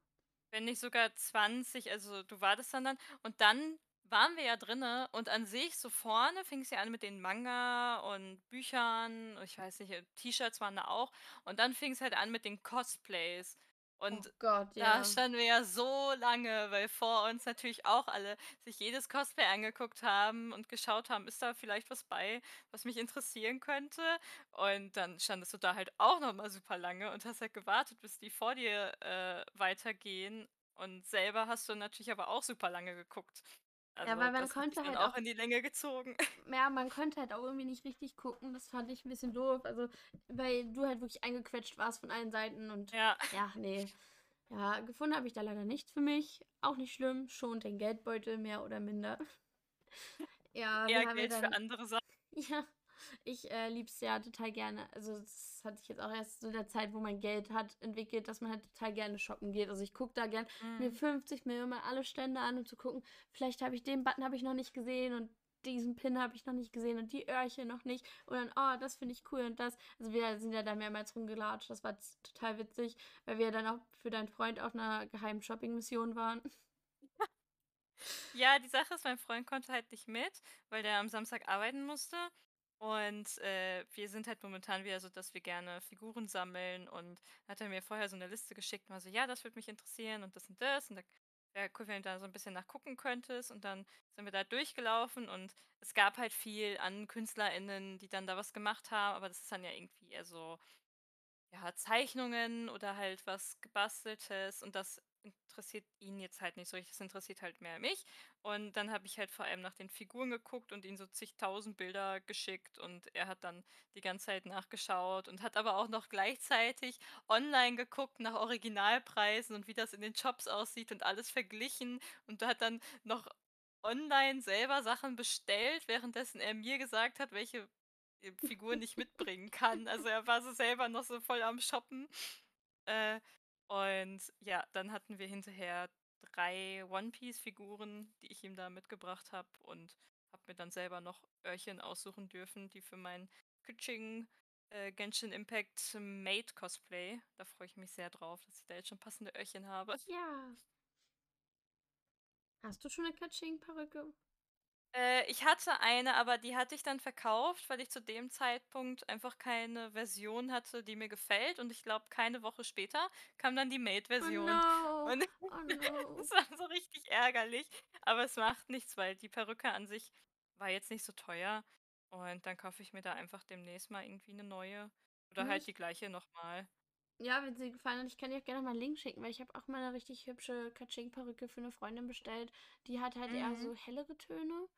wenn nicht sogar 20, also du wartest dann dann und dann waren wir ja drinne und an sich so vorne fing es ja an mit den Manga und Büchern, ich weiß nicht, T-Shirts waren da auch und dann fing es halt an mit den Cosplays Oh und Gott, da ja. standen wir ja so lange, weil vor uns natürlich auch alle sich jedes Cosplay angeguckt haben und geschaut haben, ist da vielleicht was bei, was mich interessieren könnte. Und dann standest du da halt auch noch mal super lange und hast halt gewartet, bis die vor dir äh, weitergehen. Und selber hast du natürlich aber auch super lange geguckt. Ja, Also weil man konnte halt auch auch, in die Länge gezogen. [laughs] ja, man konnte halt auch irgendwie nicht richtig gucken. Das fand ich ein bisschen doof. Also, weil du halt wirklich eingequetscht warst von allen Seiten und Ja, ja, nee. Ja, gefunden habe ich da leider nichts für mich. Auch nicht schlimm. Schon den Geldbeutel mehr oder minder. [laughs] Ja, wir eher haben ja Geld für dann, andere Sachen. [laughs] ja, Ich äh, liebe es ja total gerne. Also, das hatte ich jetzt auch erst so in der Zeit, wo man Geld hat, entwickelt, dass man halt total gerne shoppen geht. Also, ich gucke da gerne mir Mhm. 50 Millionen mal alle Stände an, um zu gucken, vielleicht habe ich den Button habe ich noch nicht gesehen und diesen Pin habe ich noch nicht gesehen und die Öhrchen noch nicht. Und dann, oh, das finde ich cool und das. Also, wir sind ja da mehrmals rumgelatscht. Das war total witzig, weil wir dann auch für deinen Freund auf einer geheimen Shopping-Mission waren. Ja, die Sache ist, mein Freund konnte halt nicht mit, weil der am Samstag arbeiten musste. Und äh, wir sind halt momentan wieder so, dass wir gerne Figuren sammeln. Und hat er mir vorher so eine Liste geschickt und war so, ja, das würde mich interessieren und das und das. Und da wäre cool, wenn du da so ein bisschen nachgucken könntest. Und dann sind wir da durchgelaufen und es gab halt viel an KünstlerInnen, die dann da was gemacht haben. Aber das ist dann ja irgendwie eher so ja, Zeichnungen oder halt was Gebasteltes und das interessiert ihn jetzt halt nicht so richtig, das interessiert halt mehr mich. Und dann habe ich halt vor allem nach den Figuren geguckt und ihm so zigtausend Bilder geschickt und er hat dann die ganze Zeit nachgeschaut und hat aber auch noch gleichzeitig online geguckt nach Originalpreisen und wie das in den Shops aussieht und alles verglichen und hat dann noch online selber Sachen bestellt, währenddessen er mir gesagt hat, welche äh, Figuren ich mitbringen kann. Also er war so selber noch so voll am Shoppen. Äh, und ja, dann hatten wir hinterher drei One-Piece-Figuren, die ich ihm da mitgebracht habe und habe mir dann selber noch Öhrchen aussuchen dürfen, die für mein Kitching äh, Genshin Impact Made Cosplay. Da freue ich mich sehr drauf, dass ich da jetzt schon passende Öhrchen habe. Ja. Hast du schon eine Katsching-Perücke? Äh, ich hatte eine, aber die hatte ich dann verkauft, weil ich zu dem Zeitpunkt einfach keine Version hatte, die mir gefällt. Und ich glaube, keine Woche später kam dann die Oh Made-Version. no. Und [laughs] Oh no. das war so richtig ärgerlich. Aber es macht nichts, weil die Perücke an sich war jetzt nicht so teuer. Und dann kaufe ich mir da einfach demnächst mal irgendwie eine neue. Oder Ja, halt ich, die gleiche nochmal. ja, wenn sie gefallen hat, ich kann dir auch gerne mal einen Link schicken, weil ich habe auch mal eine richtig hübsche Katsching-Perücke für eine Freundin bestellt. Die hat halt eher Mhm. so hellere Töne.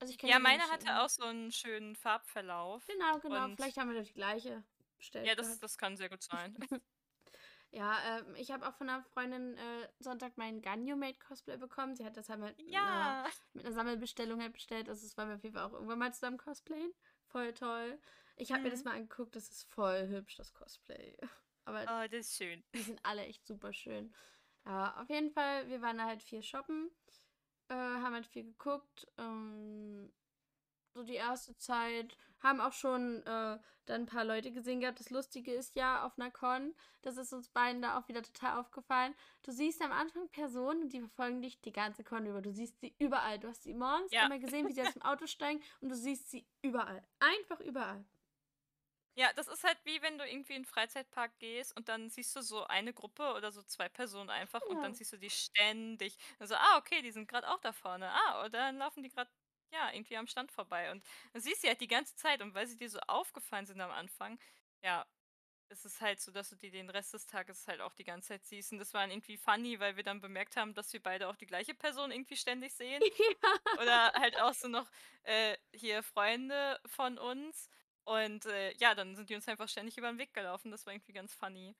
Also ich Ja, meine hatte auch so einen schönen Farbverlauf. Genau, genau. Vielleicht haben wir die gleiche bestellt ja, das, gehabt. das kann sehr gut sein. [laughs] Ja, ähm, ich habe auch von einer Freundin äh, Sonntag meinen Ganyu-Made-Cosplay bekommen. Sie hat das halt mit einer, Ja. mit einer Sammelbestellung halt bestellt. Also es wollen wir auf jeden Fall auch irgendwann mal zusammen cosplayen. Voll toll. Ich habe mir das Mhm. mal angeguckt. Das ist voll hübsch, das Cosplay. [laughs] Aber Oh, das ist schön. die sind alle echt super schön. Ja, auf jeden Fall, wir waren da halt viel shoppen. Äh, haben halt viel geguckt. Ähm, so die erste Zeit. Haben auch schon äh, dann ein paar Leute gesehen gehabt. Das Lustige ist ja auf einer Con, das ist uns beiden da auch wieder total aufgefallen. Du siehst am Anfang Personen und die verfolgen dich die ganze Con über. Du siehst sie überall. Du hast sie morgens Ja. einmal gesehen, wie sie aus dem Auto steigen und du siehst sie überall. Einfach überall. Ja, das ist halt wie wenn du irgendwie in 'n Freizeitpark gehst und dann siehst du so eine Gruppe oder so 2 Personen einfach und dann siehst du die ständig. Also, ah, okay, die sind gerade auch da vorne. Ah, und dann laufen die gerade ja, irgendwie am Stand vorbei und dann siehst du sie halt die ganze Zeit und weil sie dir so aufgefallen sind am Anfang, ja, ist es halt so, dass du die den Rest des Tages halt auch die ganze Zeit siehst und das war dann irgendwie funny, weil wir dann bemerkt haben, dass wir beide auch die gleiche Person irgendwie ständig [laughs] sehen. ja. Oder halt auch so noch, äh, hier Freunde von uns. Und, äh, ja, dann sind die uns einfach ständig über 'n Weg gelaufen. Das war irgendwie ganz funny.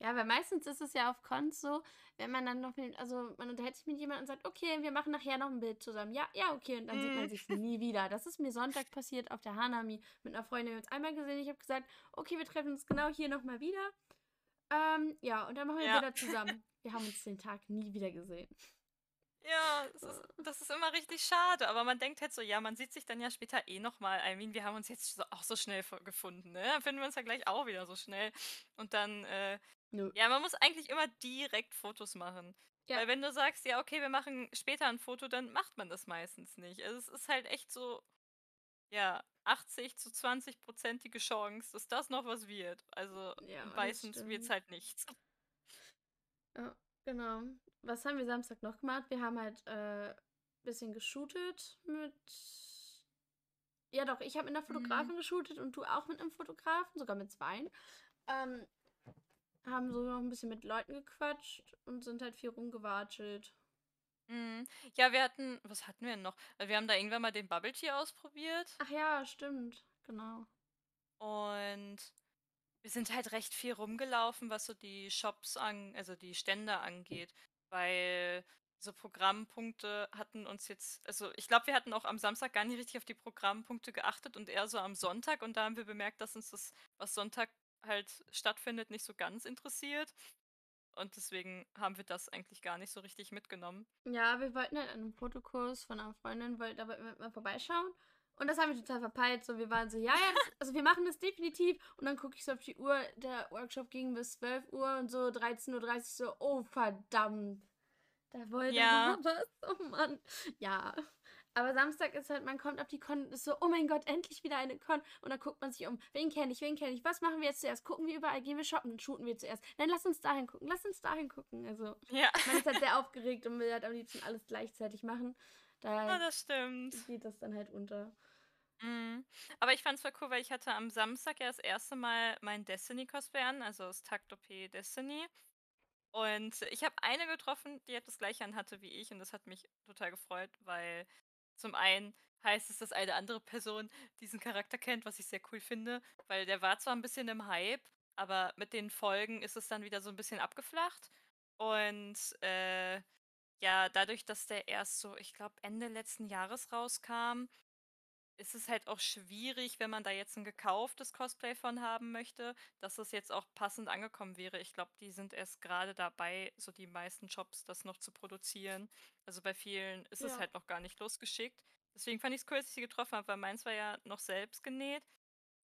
Ja, weil meistens ist es ja auf Cons so, wenn man dann noch mit, also man unterhält sich mit jemandem und sagt, okay, wir machen nachher noch ein Bild zusammen. Ja, ja, okay. Und dann sieht man Mhm. sich nie wieder. Das ist mir Sonntag passiert auf der Hanami mit einer Freundin. Wir haben uns einmal gesehen. Ich habe gesagt, okay, wir treffen uns genau hier nochmal wieder. Ähm, ja, und dann machen wir Ja. Bilder zusammen. Wir haben uns den Tag nie wieder gesehen. Ja, das ist das ist immer richtig schade, aber man denkt halt so: „Ja, man sieht sich dann ja später eh noch mal.“ I mean, wir haben uns jetzt auch so schnell gefunden, ne? Dann finden wir uns ja gleich auch wieder so schnell. Und dann, äh Nö. ja, man muss eigentlich immer direkt Fotos machen. Ja. Weil wenn du sagst: „Ja, okay, wir machen später 'n Foto“, dann macht man das meistens nicht. Also, es ist halt echt so, ja, 80 zu 20% Chance, dass das noch was wird. Also, Ja, meistens wird's stimmt. halt nichts. Ja, genau. Was haben wir Samstag noch gemacht? Wir haben halt äh, bisschen geshootet mit. Ja, doch, ich habe mit einer Mhm. Fotografin geshootet und du auch mit einem Fotografen, sogar mit zweien. Ähm, haben so noch ein bisschen mit Leuten gequatscht und sind halt viel rumgewatschelt. Mhm. Ja, wir hatten was hatten wir denn noch? Wir haben da irgendwann mal den Bubble Tea ausprobiert Ach ja, stimmt. Genau. und wir sind halt recht viel rumgelaufen, was so die Shops an also die Stände angeht, weil so Programmpunkte hatten uns jetzt also, ich glaube, wir hatten auch am Samstag gar nicht richtig auf die Programmpunkte geachtet und eher so am Sonntag und da haben wir bemerkt, dass uns das, was Sonntag halt stattfindet, nicht so ganz interessiert. Und deswegen haben wir das eigentlich gar nicht so richtig mitgenommen. Ja, wir wollten halt an einem Fotokurs von einer Freundin, wollten aber immer mal vorbeischauen. Und das haben wir total verpeilt. So, wir waren so, ja, ja, das, also wir machen das definitiv. Und dann gucke ich so auf die Uhr, der Workshop ging bis 12 Uhr und so 13.30 Uhr so, oh verdammt. Da wollte Ja. [laughs] was. Oh Mann. Ja. Aber Samstag ist halt, man kommt auf die Con und ist so, oh mein Gott, endlich wieder eine Con. Und dann guckt man sich um, wen kenne ich, wen kenne ich, was machen wir jetzt zuerst? Gucken wir überall, gehen wir shoppen, shooten wir zuerst. Nein, lass uns dahin gucken, lass uns dahin gucken. Also, Ja. man ist halt [laughs] sehr aufgeregt und will halt am liebsten alles gleichzeitig machen. Ja, Da das stimmt. geht das dann halt unter. Mhm. Aber ich fand's voll cool, weil ich hatte am Samstag ja das erste Mal mein Destiny-Cosplay an, also das Takt-OP Destiny. Und ich habe eine getroffen, die halt das gleiche anhatte wie ich und das hat mich total gefreut, weil zum einen heißt es, dass eine andere Person diesen Charakter kennt, was ich sehr cool finde, weil der war zwar ein bisschen im Hype, aber mit den Folgen ist es dann wieder so ein bisschen abgeflacht. Und äh, ja, dadurch, dass der erst so, ich glaube, Ende letzten Jahres rauskam, ist es halt auch schwierig, wenn man da jetzt ein gekauftes Cosplay von haben möchte, dass es jetzt auch passend angekommen wäre. Ich glaube, die sind erst gerade dabei, so die meisten Shops das noch zu produzieren. Also, bei vielen ist es Ja. halt noch gar nicht losgeschickt. Deswegen fand ich's cool, dass ich sie getroffen habe, weil meins war ja noch selbst genäht,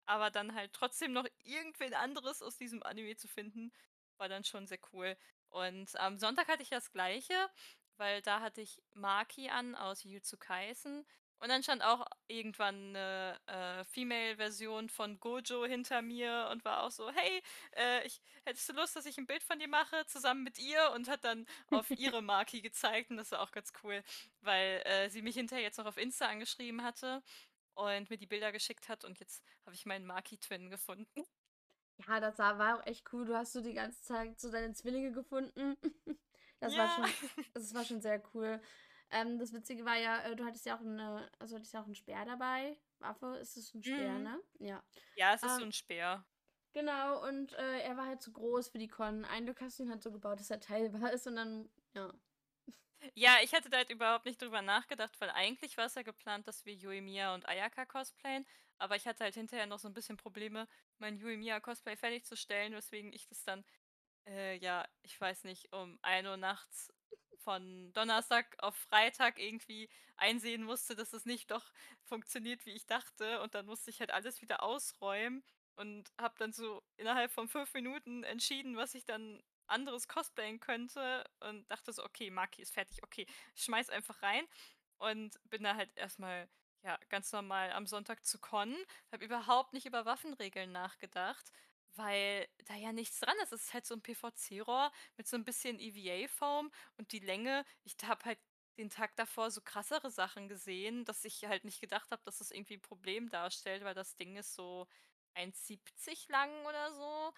aber dann halt trotzdem noch irgendwen anderes aus diesem Anime zu finden, war dann schon sehr cool. Und am Sonntag hatte ich das Gleiche, weil da hatte ich Maki an aus Jujutsu Kaisen und dann stand auch irgendwann 'ne, äh, Female-Version von Gojo hinter mir und war auch so: „Hey, äh, ich hättest du Lust, dass ich ein Bild von dir mache zusammen mit ihr?“ Und hat dann auf [laughs] ihre Maki gezeigt und das war auch ganz cool, weil, äh, sie mich hinterher jetzt noch auf Insta angeschrieben hatte und mir die Bilder geschickt hat und jetzt habe ich meinen Maki-Twin gefunden. Ja, das war, war auch echt cool. Du hast so die ganze Zeit so deine Zwillinge gefunden. [laughs] Das war Ja. schon, [laughs] das war schon sehr cool. Ähm, das Witzige war ja, äh, du hattest ja auch eine, also hattest ja auch einen Speer dabei. Waffe, ist es ein Speer, Mhm. ne? Ja. Ja, es ist so Ähm, 'n Speer. genau, und äh, er war halt zu groß für die Con. Ein Glück hast du ihn halt so gebaut, dass er teilbar ist und dann, ja. Ja, ich hatte da halt überhaupt nicht drüber nachgedacht, weil eigentlich war es ja geplant, dass wir Yoimiya und Ayaka cosplayen, aber ich hatte halt hinterher noch so ein bisschen Probleme, mein Yoimiya-Cosplay fertigzustellen, weswegen ich das dann, äh, ja, ich weiß nicht, um ein Uhr nachts von Donnerstag auf Freitag irgendwie einsehen musste, dass es nicht doch funktioniert, wie ich dachte. Und dann musste ich halt alles wieder ausräumen und habe dann so innerhalb von 5 Minuten entschieden, was ich dann anderes cosplayen könnte und dachte so: „Okay, Maki ist fertig. Okay, schmeiß einfach rein.“ Und bin da halt erstmal ja, ganz normal am Sonntag zu Con, habe überhaupt nicht über Waffenregeln nachgedacht, weil da ja nichts dran ist. Es ist halt so ein PVC-Rohr mit so ein bisschen EVA-Foam und die Länge ich habe halt den Tag davor so krassere Sachen gesehen, dass ich halt nicht gedacht habe, dass das irgendwie 'n Problem darstellt, weil das Ding ist so 1,70 lang oder so.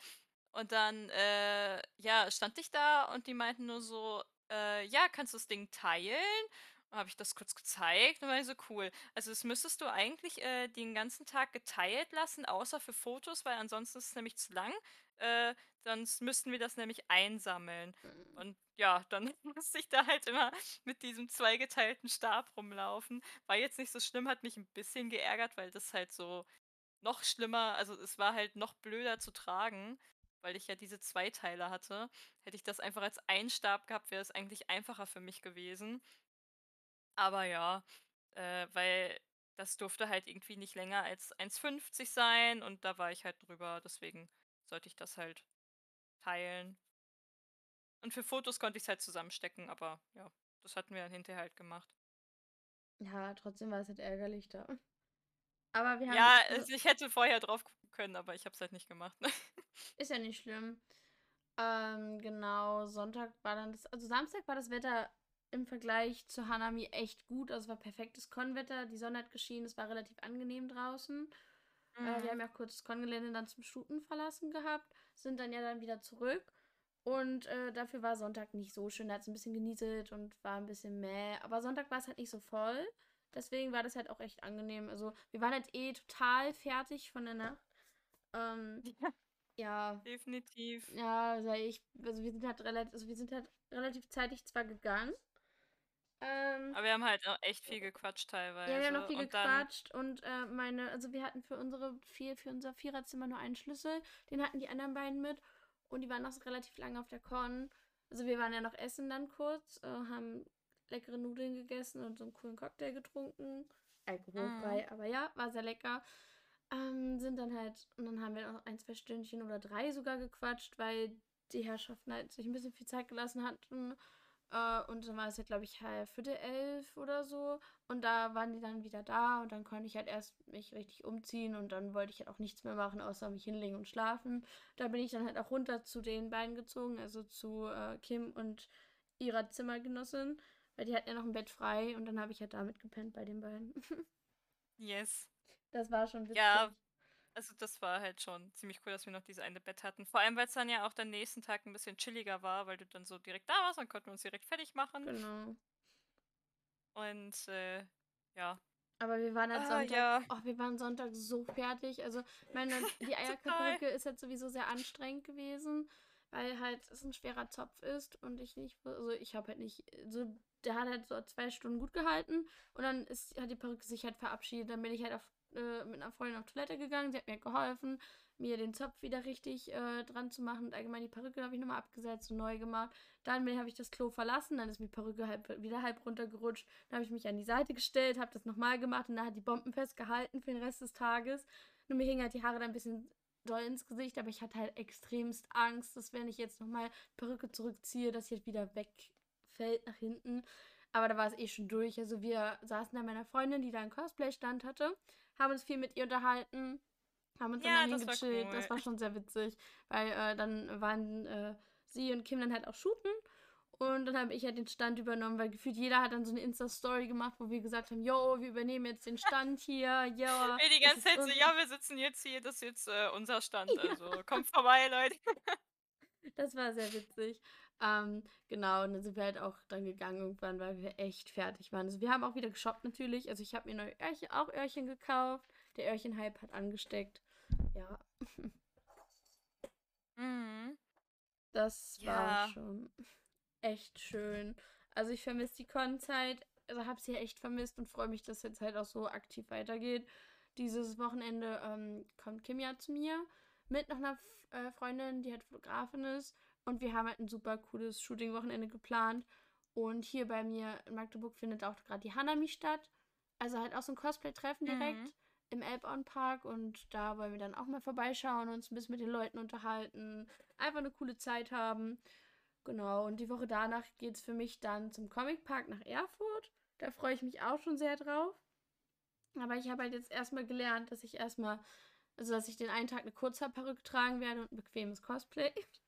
Und dann, äh, ja, stand ich da und die meinten nur so: „Äh, ja, kannst du das Ding teilen?“ Habe ich das kurz gezeigt und war so: „Cool. Also, das müsstest du eigentlich, äh, den ganzen Tag geteilt lassen, außer für Fotos, weil ansonsten ist es nämlich zu lang. Äh, sonst müssten wir das nämlich einsammeln.“ Mm. Und ja, dann [laughs] musste ich da halt immer mit diesem zweigeteilten Stab rumlaufen. War jetzt nicht so schlimm, hat mich ein bisschen geärgert, weil das halt so noch schlimmer also, es war halt noch blöder zu tragen, weil ich ja diese 2 Teile hatte. Hätte ich das einfach als einen Stab gehabt, wäre es eigentlich einfacher für mich gewesen. Aber ja, äh, weil das durfte halt irgendwie nicht länger als 1,50 sein und da war ich halt drüber, deswegen sollte ich das halt teilen. Und für Fotos konnte ich's halt zusammenstecken, aber ja, das hatten wir dann hinterher halt gemacht. Ja, trotzdem war es halt ärgerlich da. Aber wir haben, Ja, also, also ich hätte vorher drauf gucken können, aber ich habe es halt nicht gemacht. [laughs] ist ja nicht schlimm. Ähm, genau, Sonntag war dann das, also Samstag war das Wetter im Vergleich zu Hanami echt gut. Also es war perfektes Konwetter, die Sonne hat geschienen, es war relativ angenehm draußen. Äh, wir Mhm. haben ja auch kurz das Kongelände dann zum Shooten verlassen gehabt, sind dann ja dann wieder zurück. Und äh, dafür war Sonntag nicht so schön. Da hat es ein bisschen genieselt und war ein bisschen mäh. Aber Sonntag war es halt nicht so voll. Deswegen war das halt auch echt angenehm. Also wir waren halt eh total fertig von der Nacht. Ähm, [laughs] Ja, ja, definitiv. ja, also ich, also wir sind halt relativ, also wir sind halt relativ zeitig zwar gegangen, Ähm, Aber wir haben halt auch echt viel gequatscht teilweise. ja, wir haben noch viel und dann, gequatscht und äh, meine, also wir hatten für unsere vier, für unser Viererzimmer nur einen Schlüssel. Den hatten die anderen beiden mit und die waren noch relativ lange auf der Con. Also wir waren ja noch essen dann kurz, äh, haben leckere Nudeln gegessen und so einen coolen Cocktail getrunken. Alkoholfrei, aber ja, war sehr lecker. Ähm, sind dann halt, und dann haben wir noch ein, zwei Stündchen oder drei sogar gequatscht, weil die Herrschaften halt sich ein bisschen viel Zeit gelassen hatten. Äh, und dann war es ja, glaube ich, halb Viertel elf oder so. Und da waren die dann wieder da und dann konnte ich halt erst mich richtig umziehen und dann wollte ich halt auch nichts mehr machen, außer mich hinlegen und schlafen. Da bin ich dann halt auch runter zu den beiden gezogen, also zu äh, Kim und ihrer Zimmergenossin, weil die hatten ja noch ein Bett frei und dann habe ich halt damit gepennt bei den beiden. [laughs] yes. Das war schon witzig. Ja, also das war halt schon ziemlich cool, dass wir noch dieses eine Bett hatten. Vor allem, weil es dann ja auch den nächsten Tag ein bisschen chilliger war, weil du dann so direkt da warst, dann konnten wir uns direkt fertig machen. Genau. Und äh, ja. Aber wir waren halt Ah, Sonntag, ja. oh, wir waren Sonntag so fertig. Also, meine, [laughs] die Eierkartoffelke ist halt sowieso sehr anstrengend gewesen, weil halt es ein schwerer Zopf ist und ich nicht, also ich habe halt nicht, so, der hat halt so zwei Stunden gut gehalten und dann ist, hat die Perücke sich halt verabschiedet. Dann bin ich halt auf, äh, mit einer Freundin auf Toilette gegangen, sie hat mir geholfen, mir den Zopf wieder richtig äh, dran zu machen und allgemein die Perücke habe ich nochmal abgesetzt und neu gemacht. Dann habe ich das Klo verlassen, dann ist mir die Perücke halb, wieder halb runtergerutscht. Dann habe ich mich an die Seite gestellt, habe das nochmal gemacht und dann hat die Bomben festgehalten für den Rest des Tages. Nur mir hingen halt die Haare dann ein bisschen doll ins Gesicht, aber ich hatte halt extremst Angst, dass wenn ich jetzt nochmal Perücke zurückziehe, dass sie halt wieder wegfällt nach hinten. Aber da war es eh schon durch. Also wir saßen da meiner Freundin, die da einen Cosplay-Stand hatte, haben uns viel mit ihr unterhalten, haben uns Ja, dann hingechillt. cool. Das war schon sehr witzig, weil äh, dann waren äh, sie und Kim dann halt auch shooten. Und dann habe ich halt den Stand übernommen, weil gefühlt jeder hat dann so eine Insta-Story gemacht, wo wir gesagt haben, yo, wir übernehmen jetzt den Stand hier, [laughs] ja. Ey, die ganze Zeit so, ja, wir sitzen jetzt hier, das ist jetzt äh, unser Stand. Ja. Also kommt vorbei, Leute. [laughs] Das war sehr witzig. Ähm, genau, und dann sind wir halt auch dann gegangen irgendwann, weil wir echt fertig waren. Also wir haben auch wieder geshoppt natürlich. Also ich habe mir neue Öhrchen, auch Öhrchen gekauft. Der Öhrchen-Hype hat angesteckt. Ja, [laughs] Mhm. das Ja. war schon echt schön. Also ich vermisse die Con-Zeit. Also habe sie echt vermisst und freue mich, dass jetzt halt auch so aktiv weitergeht. Dieses Wochenende ähm, kommt Kim ja zu mir mit noch einer F äh, Freundin, die halt Fotografin ist. Und wir haben halt ein super cooles Shooting-Wochenende geplant. Und hier bei mir in Magdeburg findet auch gerade die Hanami statt. Also halt auch so ein Cosplay-Treffen direkt Mhm. im Elbon Park. Und da wollen wir dann auch mal vorbeischauen, uns ein bisschen mit den Leuten unterhalten. Einfach eine coole Zeit haben. Genau, und die Woche danach geht es für mich dann zum Comic Park nach Erfurt. Da freue ich mich auch schon sehr drauf. Aber ich habe halt jetzt erstmal gelernt, dass ich erstmal, also dass ich den einen Tag eine Kurzhaarperücke tragen werde und ein bequemes Cosplay. [laughs]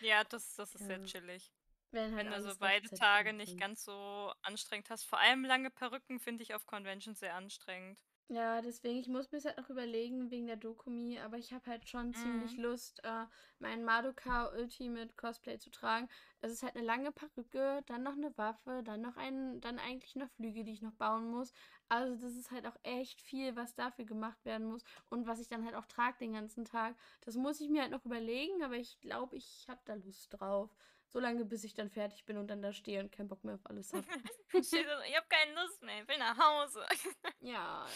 Ja, das, das ist sehr chillig. Wenn halt Wenn du so beide Tage nicht ganz so anstrengend hast. Vor allem lange Perücken finde ich auf Conventions sehr anstrengend. Ja, deswegen, ich muss mir halt noch überlegen wegen der Dokumi, aber ich habe halt schon ziemlich Mhm. Lust, äh, meinen Madoka Ultimate Cosplay zu tragen. Es ist halt eine lange Perücke, dann noch eine Waffe, dann noch ein, dann eigentlich noch Flügel, die ich noch bauen muss. Also das ist halt auch echt viel, was dafür gemacht werden muss und was ich dann halt auch trage den ganzen Tag. Das muss ich mir halt noch überlegen, aber ich glaube, ich habe da Lust drauf. Solange bis ich dann fertig bin und dann da stehe und keinen Bock mehr auf alles habe. [laughs] Ich so, habe keine Lust mehr, ich will nach Hause. [laughs] ja,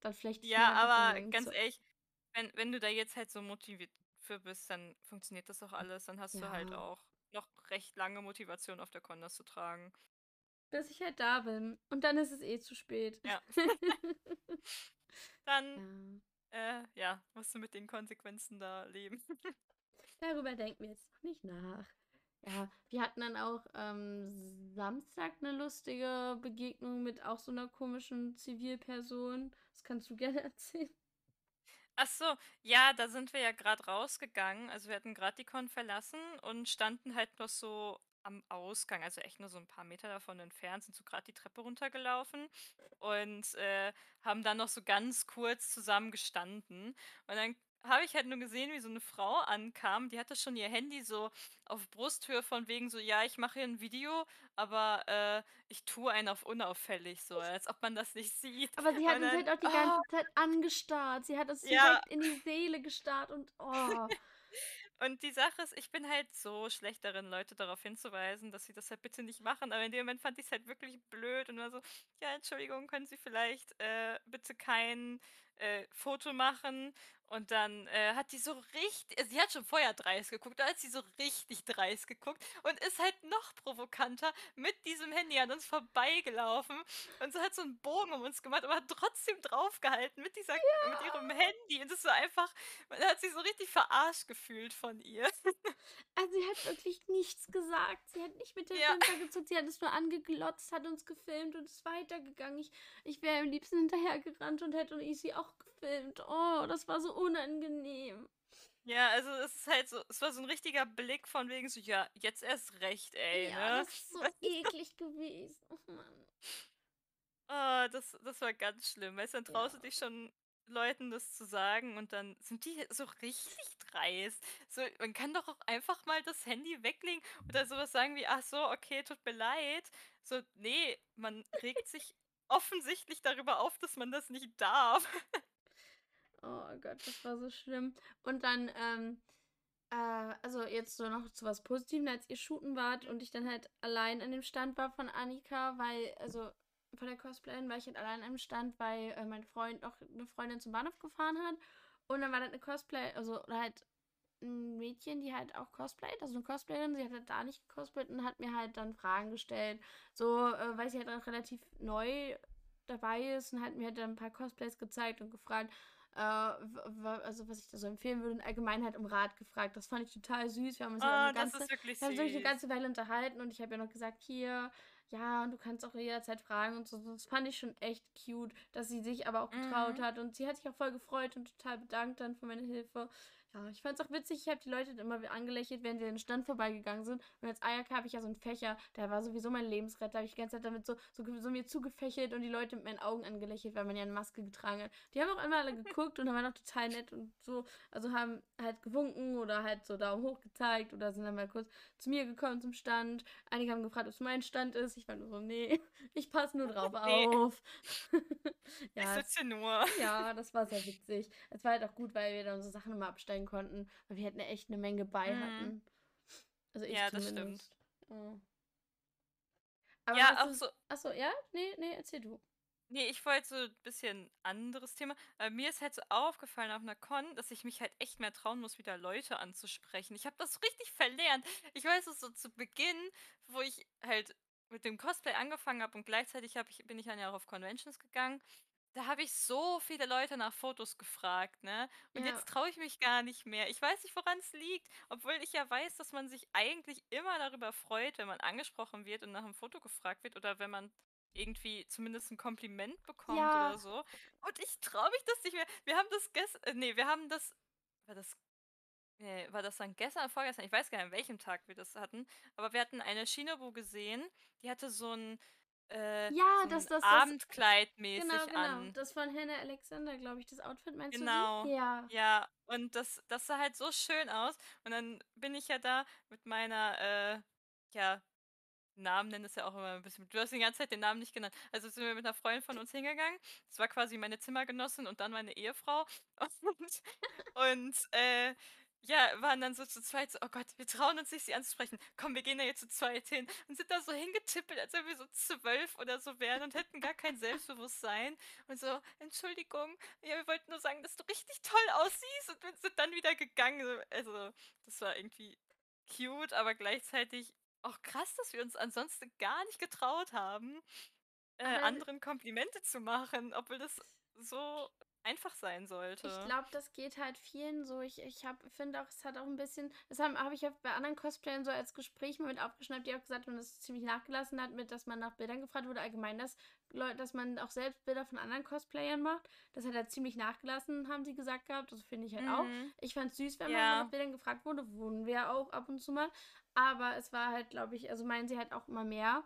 dann vielleicht Ja, aber ganz zu- ehrlich, wenn, wenn du da jetzt halt so motiviert für bist, dann funktioniert das auch alles. Dann hast du halt Ja. auch noch recht lange Motivation auf der Con, das zu tragen. bis ich halt da bin. Und dann ist es eh zu spät. Ja. [laughs] Dann, ja. äh, ja, musst du mit den Konsequenzen da leben. Darüber denken wir jetzt noch nicht nach. Ja, wir hatten dann auch ähm, Samstag eine lustige Begegnung mit auch so einer komischen Zivilperson. Das kannst du [laughs] gerne erzählen. Ach so, ja, da sind wir ja gerade rausgegangen. Also wir hatten gerade die Con verlassen und standen halt noch so am Ausgang, also echt nur so ein paar Meter davon entfernt, sind so gerade die Treppe runtergelaufen und äh, haben dann noch so ganz kurz zusammen gestanden. Und dann habe ich halt nur gesehen, wie so eine Frau ankam, die hatte schon ihr Handy so auf Brusthöhe von wegen so, ja, ich mache hier ein Video, aber äh, ich tue einen auf unauffällig, so, als ob man das nicht sieht. Aber sie [laughs] hat uns halt auch die oh, ganze Zeit angestarrt. Sie hat uns Ja. direkt in die Seele gestarrt und [laughs] oh. Und die Sache ist, ich bin halt so schlecht darin, Leute darauf hinzuweisen, dass sie das halt bitte nicht machen. Aber in dem Moment fand ich's halt wirklich blöd und war so: „Ja, Entschuldigung, können Sie vielleicht, äh, bitte kein, äh, Foto machen?“ Und dann, äh, hat die so richt äh, sie hat schon vorher dreist geguckt, da hat sie so richtig dreist geguckt und ist halt noch provokanter mit diesem Handy an uns vorbeigelaufen und so hat so 'n Bogen um uns gemacht, aber hat trotzdem draufgehalten mit dieser mit ihrem Ja. Handy. Und das war einfach man hat sich so richtig verarscht gefühlt von ihr. Also, sie hat wirklich nichts gesagt. Sie hat nicht mit der Ja. Wimper gezuckt, sie hat uns nur angeglotzt, hat uns gefilmt und ist weitergegangen. Ich ich wäre am liebsten hinterhergerannt und hätte ich sie auch gefilmt. Oh, das war so unangenehm. Ja, also, es ist halt so es war so 'n richtiger Blick von wegen so: „Ja, jetzt erst recht, ey“, Ja, ne? das ist so [laughs] eklig gewesen. Oh Mann. Oh, das das war ganz schlimm. Weißt du, dann traust du Ja. dich schon Leuten das zu sagen und dann sind die so richtig dreist. So, man kann doch auch einfach mal das Handy weglegen oder so was sagen wie: „Ach so, okay, tut mir leid.“ So, ne, man regt sich [laughs] offensichtlich darüber auf, dass man das nicht darf. [laughs] Oh Gott, das war so schlimm. Und dann, ähm, äh also, jetzt so noch zu was Positivem, als ihr shooten wart und ich dann halt allein an dem Stand war von Annika, weil also, von der Cosplayerin war ich halt allein am Stand, weil, äh, mein Freund noch 'ne Freundin zum Bahnhof gefahren hat. Und dann war da 'ne Cosplay also, halt 'n Mädchen, die halt auch cosplayt, also 'ne Cosplayerin. Sie hat halt da nicht gecosplayt und hat mir halt dann Fragen gestellt, so, äh, weil sie halt relativ neu dabei ist und hat mir halt dann 'n paar Cosplays gezeigt und gefragt, äh, also, was ich da so empfehlen würde und allgemein halt um Rat gefragt. Das fand ich total süß. Wir haben uns ja Oh, 'ne das ganze wir haben 'ne süß. ganze Weile unterhalten und ich habe ihr noch gesagt: „Hier, ja, und du kannst auch jederzeit fragen“ und so. Das fand ich schon echt cute, dass sie sich aber auch getraut Mhm. hat und sie hat sich auch voll gefreut und total bedankt dann für meine Hilfe. Ja, ich fand's auch witzig, ich habe die Leute immer wieder angelächelt, wir an den Stand vorbeigegangen sind. Und als Ayaka habe ich ja so 'n Fächer, der war sowieso mein Lebensretter. Habe ich die ganze Zeit damit so so so mir zugefächelt und die Leute mit meinen Augen angelächelt, weil man ja 'ne Maske getragen hat. Die haben auch immer alle geguckt und waren auch total nett und so also, haben halt gewunken oder halt so Daumen hoch gezeigt oder sind dann mal kurz zu mir gekommen zum Stand. Einige haben gefragt, ob's mein Stand ist. Ich war nur so: „Ne, [laughs] ich passe nur drauf [laughs] Ne. auf.“ [laughs] Ich Ja, es sitze nur. ja, das war sehr witzig. Es war halt auch gut, weil wir dann unsere Sachen immer abstellen konnten, weil wir 'ne echt 'ne Menge bei Mhm. hatten. Also, ich Ja, das stimmt. zumindest. Ja. Aber Ja, auch so ach so, ja? Ne, ne, erzähl du. Ne, ich wollte so 'n bisschen anderes Thema. Äh, mir ist halt so aufgefallen auf 'ner Con, dass ich mich halt echt mehr trauen muss, wieder Leute anzusprechen. Ich habe das richtig verlernt. Ich weiß noch so zu Beginn, wo ich halt mit dem Cosplay angefangen habe und gleichzeitig habe ich bin ich dann ja auch auf Conventions gegangen. Da habe ich so viele Leute nach Fotos gefragt, ne? Und Ja. jetzt traue ich mich gar nicht mehr. Ich weiß nicht, woran's liegt, obwohl ich ja weiß, dass man sich eigentlich immer darüber freut, wenn man angesprochen wird und nach 'm Foto gefragt wird oder wenn man irgendwie zumindest 'n Kompliment bekommt Ja. oder so. Und ich traue mich das nicht mehr. Wir haben das ges äh, ne, wir haben das war das ne, war das dann gestern oder vorgestern? Ich weiß gar nicht, an welchem Tag wir das hatten. Aber wir hatten eine Shinobu gesehen, die hatte so 'n äh, Ja, so das das das Abendkleid genau, genau. an. Das von Hannah Alexander, glaube ich, das Outfit. Meinst du die? Genau. Ja. Ja, und das das sah halt so schön aus. Und dann bin ich ja da mit meiner, äh, ja Namen nennen ist ja auch immer 'n bisschen du hast die ganze Zeit den Namen nicht genannt. Also, sind wir mit 'ner Freundin von uns hingegangen. Das war quasi meine Zimmergenossin und dann meine Ehefrau. Und [laughs] und, äh, ja, waren dann so zu zweit so: „Oh Gott, wir trauen uns nicht, sie anzusprechen. Komm, wir gehen da jetzt zu zweit hin.“ Und sind da so hingetippelt, als wenn wir so 12 oder so wären und hätten gar kein Selbstbewusstsein. Und so: „Entschuldigung, ja, wir wollten nur sagen, dass du richtig toll aussiehst“ und sind dann wieder gegangen. So, also, das war irgendwie cute, aber gleichzeitig auch krass, dass wir uns ansonsten gar nicht getraut haben, äh, anderen Komplimente zu machen, obwohl das so einfach sein Ich sollte. glaube, das geht halt vielen so. Ich ich finde auch, es hat auch 'n bisschen das habe ich ja bei anderen Cosplayern so als Gespräch mal mit aufgeschnappt, die auch gesagt haben, dass es ziemlich nachgelassen hat mit dass man nach Bildern gefragt wurde, allgemein, dass dass man auch selbst Bilder von anderen Cosplayern macht. Das hat halt ziemlich nachgelassen, haben sie gesagt gehabt. Das finde ich halt auch. Mhm. Ich fand's süß, wenn man mal nach Ja. Bildern gefragt wurde, wurden wir ja auch ab und zu mal. Aber es war halt, glaube ich also, meinen sie halt auch immer mehr.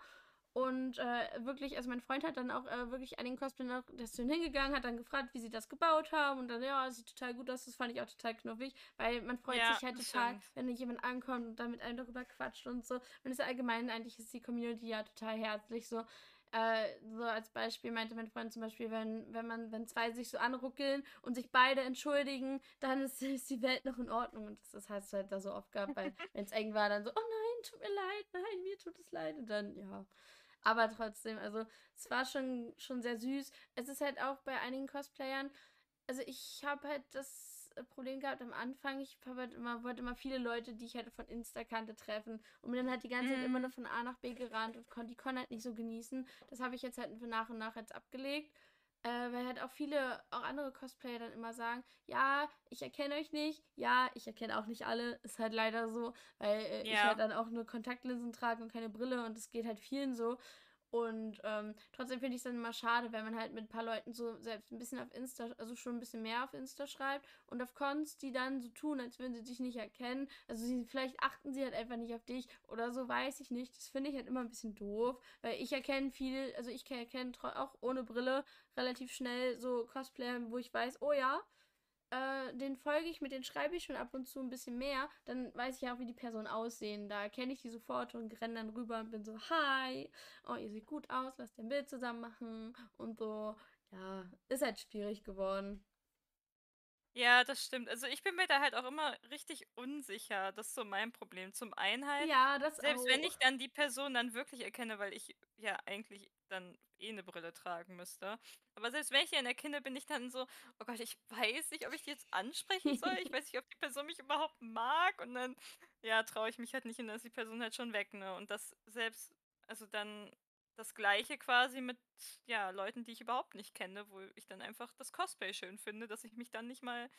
Und, äh, wirklich also, mein Freund hat dann auch, äh, wirklich einigen Cosplayern auch der ist dann hingegangen, hat dann gefragt, wie sie das gebaut haben und dann: „Ja, das sieht total gut aus.“ Das fand ich auch total knuffig, weil man freut Ja, sich halt total, stimmt. wenn jemand ankommt und dann mit einem darüber quatscht und so. Und ist ja allgemein eigentlich ist die Community ja total herzlich so. Äh, so als Beispiel meinte mein Freund zum Beispiel, wenn, wenn man, wenn zwei sich so anruckeln und sich beide entschuldigen, dann ist, [laughs] ist die Welt noch in Ordnung. Und das, das hast du halt da so oft gehabt, weil [laughs] wenn es eng war, dann so, oh nein, tut mir leid, nein, mir tut es leid. Und dann, ja. Aber trotzdem, also es war schon, schon sehr süß. Es ist halt auch bei einigen Cosplayern, also ich habe halt das Problem gehabt am Anfang. Ich halt immer, wollte immer viele Leute, die ich halt von Insta kannte, treffen. Und bin dann halt die ganze Zeit immer mhm. nur von A nach B gerannt und konnte die Con halt nicht so genießen. Das habe ich jetzt halt nach und nach jetzt abgelegt. Äh, weil halt auch viele, auch andere Cosplayer dann immer sagen, ja, ich erkenne euch nicht, ja, ich erkenne auch nicht alle, ist halt leider so, weil äh, ja. ich halt dann auch nur Kontaktlinsen trage und keine Brille und es geht halt vielen so. Und ähm, trotzdem finde ich es dann immer schade, wenn man halt mit ein paar Leuten so selbst ein bisschen auf Insta, also schon ein bisschen mehr auf Insta schreibt und auf Cons, die dann so tun, als würden sie dich nicht erkennen. Also sie, vielleicht achten sie halt einfach nicht auf dich oder so, weiß ich nicht. Das finde ich halt immer ein bisschen doof, weil ich erkenne viel, also ich erkenne auch ohne Brille relativ schnell so Cosplayer, wo ich weiß, oh ja, äh, den folge ich, mit denen schreibe ich schon ab und zu ein bisschen mehr, dann weiß ich ja auch, wie die Personen aussehen. Da kenne ich die sofort und renne dann rüber und bin so, hi, oh, ihr seht gut aus, lasst ein Bild zusammen machen und so. Ja, ist halt schwierig geworden. Ja, das stimmt. Also ich bin mir da halt auch immer richtig unsicher. Das ist so mein Problem. Zum einen halt, Ja, das selbst wenn ich auch. dann die Person dann wirklich erkenne, weil ich ja eigentlich dann eh eine Brille tragen müsste. Aber selbst wenn ich die dann erkenne, bin ich dann so, oh Gott, ich weiß nicht, ob ich die jetzt ansprechen soll. Ich [laughs] weiß nicht, ob die Person mich überhaupt mag. Und dann, ja, traue ich mich halt nicht und dann ist die Person halt schon weg, ne? Und das selbst, also dann das Gleiche quasi mit, ja, Leuten, die ich überhaupt nicht kenne, wo ich dann einfach das Cosplay schön finde, dass ich mich dann nicht mal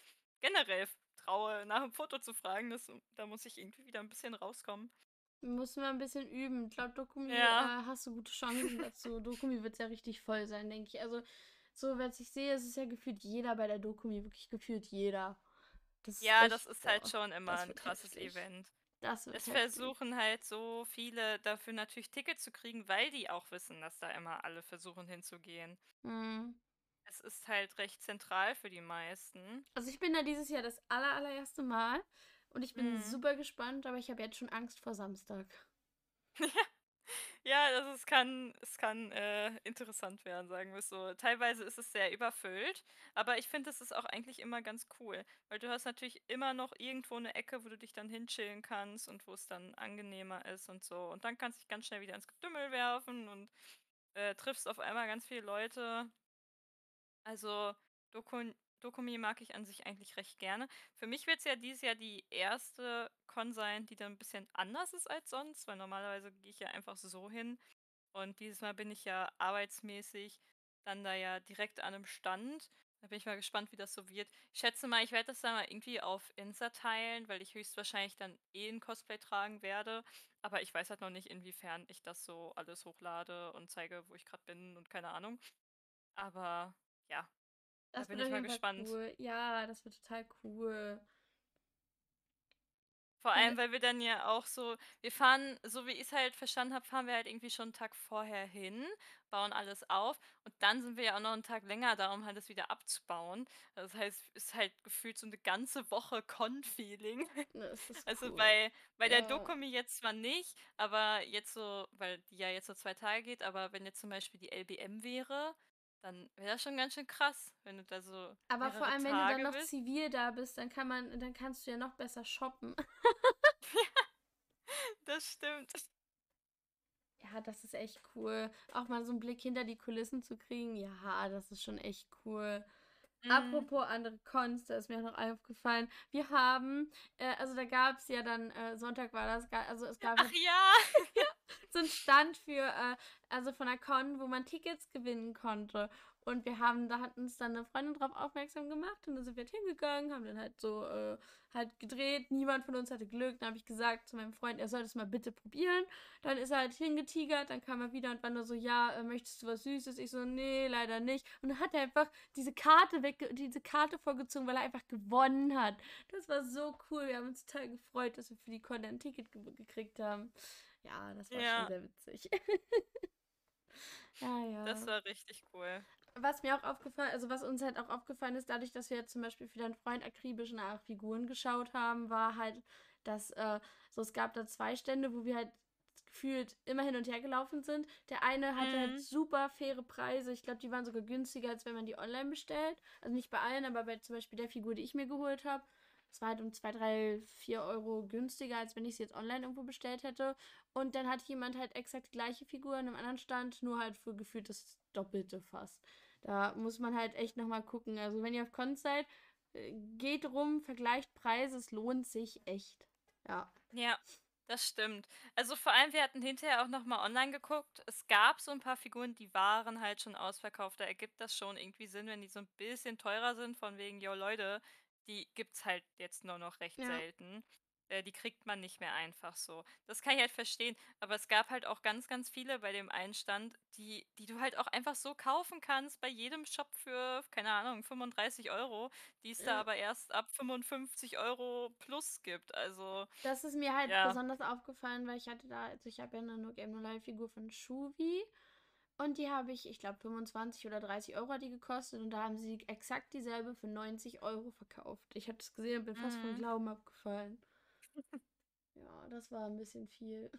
generell traue, nach 'm Foto zu fragen. Das da muss ich irgendwie wieder ein bisschen rauskommen. Müssen wir ein bisschen üben. Ich glaube, Dokumi, äh, Ja. hast du gute Chancen dazu. [laughs] Dokumi wird ja richtig voll sein, denke ich. Also, so, wenn ich sehe, ist es ja gefühlt jeder bei der Dokumi, wirklich gefühlt jeder. Das ist Ja, das echt, ist halt schon immer das ein krasses heftig. Event. Das wird Es heftig. versuchen halt so viele dafür natürlich Tickets zu kriegen, weil die auch wissen, dass da immer alle versuchen hinzugehen. Mhm. Es ist halt recht zentral für die meisten. Also ich bin da dieses Jahr das aller, allererste Mal und ich bin Mhm. super gespannt, aber ich habe jetzt schon Angst vor Samstag. [laughs] Ja, also es kann es kann, äh, interessant werden, sagen wir es so. Teilweise ist es sehr überfüllt, aber ich finde, es ist auch eigentlich immer ganz cool, weil du hast natürlich immer noch irgendwo eine Ecke, wo du dich dann hinchillen kannst und wo es dann angenehmer ist und so. Und dann kannst du dich ganz schnell wieder ins Getümmel werfen und, äh, triffst auf einmal ganz viele Leute. Also, Dokun Dokumi mag ich an sich eigentlich recht gerne. Für mich wird es ja dieses Jahr die erste Con sein, die dann ein bisschen anders ist als sonst, weil normalerweise gehe ich ja einfach so hin und dieses Mal bin ich ja arbeitsmäßig dann da ja direkt an 'nem Stand. Da bin ich mal gespannt, wie das so wird. Ich schätze mal, ich werde das dann mal irgendwie auf Insta teilen, weil ich höchstwahrscheinlich dann eh 'n Cosplay tragen werde, aber ich weiß halt noch nicht, inwiefern ich das so alles hochlade und zeige, wo ich gerade bin und keine Ahnung. Aber ja. Da Das bin wird ich mal gespannt. cool. Ja, das wird total cool. Vor allem, weil wir dann ja auch so wir fahren, so wie ich's halt verstanden habe, fahren wir halt irgendwie schon 'n Tag vorher hin, bauen alles auf und dann sind wir ja auch noch 'n Tag länger da, um halt das wieder abzubauen. Das heißt, ist halt gefühlt so 'ne ganze Woche Con-Feeling. [laughs] Also, cool. bei bei der Ja. Dokumi jetzt zwar nicht, aber jetzt so weil die ja jetzt so 2 Tage geht, aber wenn jetzt zum Beispiel die LBM wäre, dann wäre das schon ganz schön krass, wenn du da so Aber vor allem, wenn du dann Tage noch bist. zivil da bist, dann kann man, dann kannst du ja noch besser shoppen. [laughs] [laughs] Das stimmt. Ja, das ist echt cool. Auch mal so einen Blick hinter die Kulissen zu kriegen. Ja, das ist schon echt cool. Mhm. Apropos andere Cons, da ist mir noch aufgefallen. Wir haben, äh, also da gab es ja dann, äh, Sonntag war das, also es gab ja Ach ja. [laughs] so einen Stand für, äh, also von der Con, wo man Tickets gewinnen konnte. Und wir haben, da hat uns dann eine Freundin drauf aufmerksam gemacht und dann sind wir halt hingegangen, haben dann halt so äh, halt gedreht. Niemand von uns hatte Glück. Dann habe ich gesagt zu meinem Freund, er soll das mal bitte probieren. Dann ist er halt hingetigert, dann kam er wieder und war nur so, ja, äh, möchtest du was Süßes? Ich so, nee, leider nicht. Und dann hat er einfach diese Karte weg, diese Karte vorgezogen, weil er einfach gewonnen hat. Das war so cool. Wir haben uns total gefreut, dass wir für die Con ein Ticket ge gekriegt haben. Ja, das war schon Ja, sehr witzig. [laughs] Ja, das ja. war richtig cool. Was mir auch aufgefallen, also was uns halt auch aufgefallen ist, dadurch, dass wir jetzt zum Beispiel für deinen Freund akribisch nach Figuren geschaut haben, war halt, dass äh, so es gab da zwei Stände, wo wir halt gefühlt immer hin und her gelaufen sind. Der eine hatte halt Mhm. super faire Preise. Ich glaube, die waren sogar günstiger, als wenn man die online bestellt. Also nicht bei allen, aber bei zum Beispiel der Figur, die ich mir geholt habe. Es war halt um 2, 3, 4 Euro günstiger, als wenn ich sie jetzt online irgendwo bestellt hätte. Und dann hat jemand halt exakt die gleiche Figur in einem anderen Stand, nur halt für gefühlt das Doppelte fast. Da muss man halt echt nochmal gucken. Also wenn ihr auf Cons seid, äh, geht rum, vergleicht Preise, es lohnt sich echt. Ja. Ja, das stimmt. Also vor allem, wir hatten hinterher auch noch mal online geguckt. Es gab so ein paar Figuren, die waren halt schon ausverkauft. Da ergibt das schon irgendwie Sinn, wenn die so ein bisschen teurer sind, von wegen: „Jo Leute, die gibt's halt jetzt nur noch recht Ja. selten.“ Äh, die kriegt man nicht mehr einfach so. Das kann ich halt verstehen, aber es gab halt auch ganz, ganz viele bei dem einen Stand, die die du halt auch einfach so kaufen kannst bei jedem Shop für, keine Ahnung, 35 €, die es da Ja. aber erst ab 55 € plus gibt. Also, Das ist mir halt ja. besonders aufgefallen, weil ich hatte da, also ich habe ja eine No Game No Life Figur von Shuvi und die habe ich, ich glaube 25 oder 30 Euro hat die gekostet und da haben sie exakt dieselbe für 90 Euro verkauft. Ich habe das gesehen und bin fast vom Mhm. Glauben abgefallen. Ja, das war ein bisschen viel.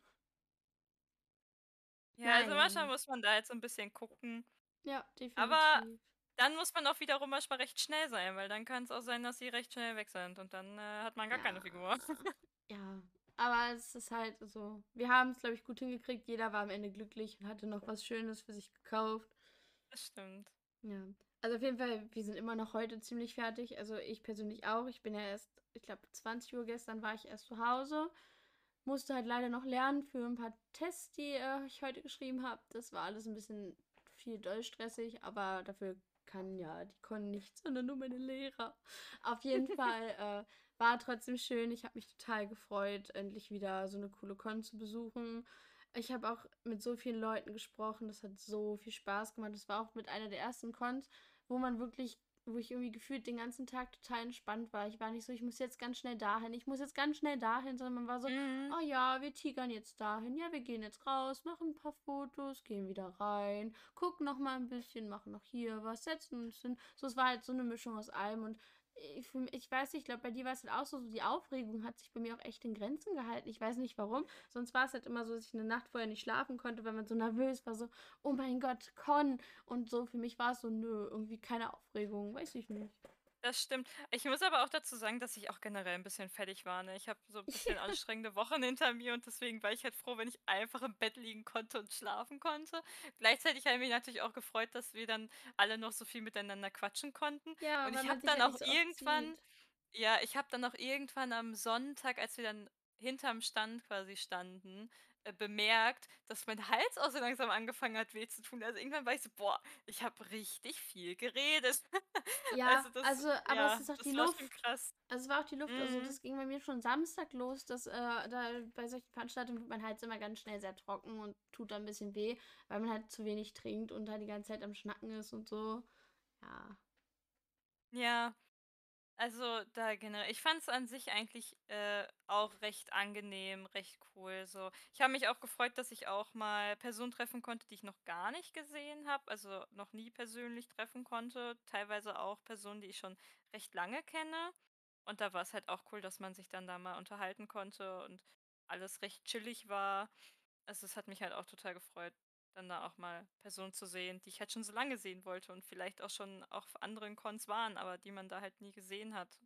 Ja, also Naja, manchmal muss man da jetzt so 'n bisschen gucken. ja, Aber definitiv. dann muss man auch wiederum manchmal recht schnell sein, weil dann kann's auch sein, dass sie recht schnell weg sind und dann, äh, hat man gar keine Ja, Figur. [laughs] ja. Aber es ist halt so. Wir haben es, glaube ich, gut hingekriegt. Jeder war am Ende glücklich und hatte noch was Schönes für sich gekauft. Das stimmt. Ja. Also auf jeden Fall, wir sind immer noch heute ziemlich fertig. Also ich persönlich auch. Ich bin ja erst, ich glaube, 20 Uhr gestern war ich erst zu Hause. Musste halt leider noch lernen für ein paar Tests, die äh, ich heute geschrieben habe. Das war alles ein bisschen viel doll stressig, aber dafür kann ja die Con nichts, sondern nur meine Lehrer. Auf jeden [laughs] Fall äh, war trotzdem schön. Ich habe mich total gefreut, endlich wieder so eine coole Con zu besuchen. Ich habe auch mit so vielen Leuten gesprochen. Das hat so viel Spaß gemacht. Das war auch mit einer der ersten Cons, wo man wirklich, wo ich irgendwie gefühlt den ganzen Tag total entspannt war. Ich war nicht so, ich muss jetzt ganz schnell dahin, ich muss jetzt ganz schnell dahin, sondern man war so, Mhm. oh ja, wir tigern jetzt dahin, ja, wir gehen jetzt raus, machen ein paar Fotos, gehen wieder rein, gucken noch mal ein bisschen, machen noch hier was, setzen uns hin. So, es war halt so eine Mischung aus allem und ich, ich weiß nicht, ich glaube, bei dir war es halt auch so, so, die Aufregung hat sich bei mir auch echt in Grenzen gehalten. Ich weiß nicht warum. Sonst war es halt immer so, dass ich eine Nacht vorher nicht schlafen konnte, weil man so nervös war, so, oh mein Gott, Con. Und so für mich war es so, nö, irgendwie keine Aufregung, weiß ich nicht. Das stimmt. Ich muss aber auch dazu sagen, dass ich auch generell ein bisschen fertig war, ne? Ich habe so 'n bisschen [laughs] anstrengende Wochen hinter mir und deswegen war ich halt froh, wenn ich einfach im Bett liegen konnte und schlafen konnte. Gleichzeitig habe ich mich natürlich auch gefreut, dass wir dann alle noch so viel miteinander quatschen konnten. Ja, Und ich habe dann halt auch so irgendwann ja, ich habe dann auch irgendwann am Sonntag, als wir dann hinterm Stand quasi standen, äh, bemerkt, dass mein Hals auch so langsam angefangen hat, weh zu tun. Also, irgendwann war ich so: „Boah, ich habe richtig viel geredet.“ [laughs] Ja, Also, das also, aber es ja, ist auch die Luft. krass. Also, es war auch die Luft. Also, Mhm. das ging bei mir schon Samstag los, dass äh, da bei solchen Veranstaltungen wird mein Hals immer ganz schnell sehr trocken und tut dann ein bisschen weh, weil man halt zu wenig trinkt und halt die ganze Zeit am Schnacken ist und so. Ja. Ja, also, da generell ich fand es an sich eigentlich, äh, auch recht angenehm, recht cool so. Ich habe mich auch gefreut, dass ich auch mal Personen treffen konnte, die ich noch gar nicht gesehen habe, also, noch nie persönlich treffen konnte. Teilweise auch Personen, die ich schon recht lange kenne. Und da war es halt auch cool, dass man sich dann da mal unterhalten konnte und alles recht chillig war. Also, es hat mich halt auch total gefreut, dann da auch mal Personen zu sehen, die ich halt schon so lange sehen wollte und vielleicht auch schon auf anderen Cons waren, aber die man da halt nie gesehen hat.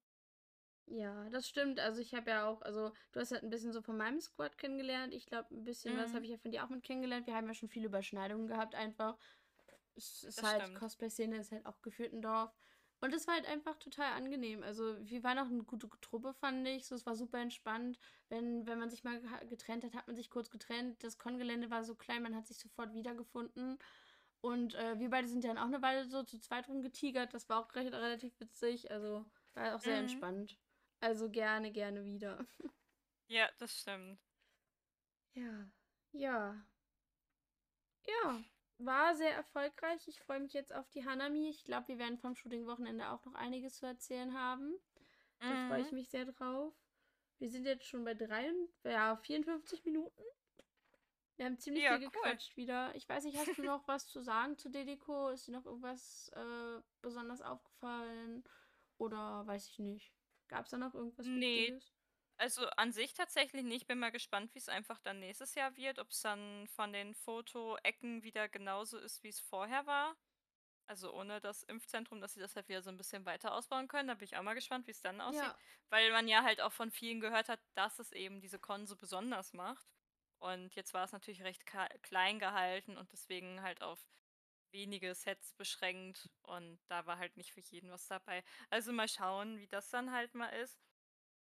Ja, das stimmt. Also, ich habe ja auch also, du hast halt ein bisschen so von meinem Squad kennengelernt. Ich glaube, ein bisschen was Mhm, habe ich ja von dir auch mit kennengelernt. Wir haben ja schon viele Überschneidungen gehabt einfach. Es ist das halt. Cosplay-Szene ist halt auch gefühlt ein Dorf. Und es war halt einfach total angenehm. Also, wir waren auch eine gute Truppe, fand ich. So, es war super entspannt. Wenn, wenn man sich mal getrennt hat, hat man sich kurz getrennt. Das Con-Gelände war so klein, man hat sich sofort wiedergefunden. Und äh, wir beide sind dann auch eine Weile so zu zweit rumgetigert. Das war auch recht, relativ witzig. Also, war auch sehr Mhm. entspannt. Also gerne, gerne wieder. [laughs] Ja, das stimmt. Ja, ja, ja. War sehr erfolgreich. Ich freue mich jetzt auf die Hanami. Ich glaube, wir werden vom Shooting-Wochenende auch noch einiges zu erzählen haben. Da freue ich Mhm. mich sehr drauf. Wir sind jetzt schon bei drei, ja, 54 Minuten. Wir haben ziemlich Ja, viel cool. gequatscht wieder. Ich weiß nicht, hast du [laughs] noch was zu sagen zu Dedeko? Ist dir noch irgendwas äh, besonders aufgefallen? Oder weiß ich nicht. Gab es da noch irgendwas Ne, Wichtiges? Also, an sich tatsächlich nicht. Bin mal gespannt, wie's einfach dann nächstes Jahr wird, ob's dann von den Fotoecken wieder genauso ist, wie's vorher war. Also, ohne das Impfzentrum, dass sie das halt wieder so 'n bisschen weiter ausbauen können. Da bin ich auch mal gespannt, wie's dann aussieht, Ja. weil man ja halt auch von vielen gehört hat, dass es eben diese Con so besonders macht. Und jetzt war es natürlich recht klein gehalten und deswegen halt auf wenige Sets beschränkt und da war halt nicht für jeden was dabei. Also, mal schauen, wie das dann halt mal ist.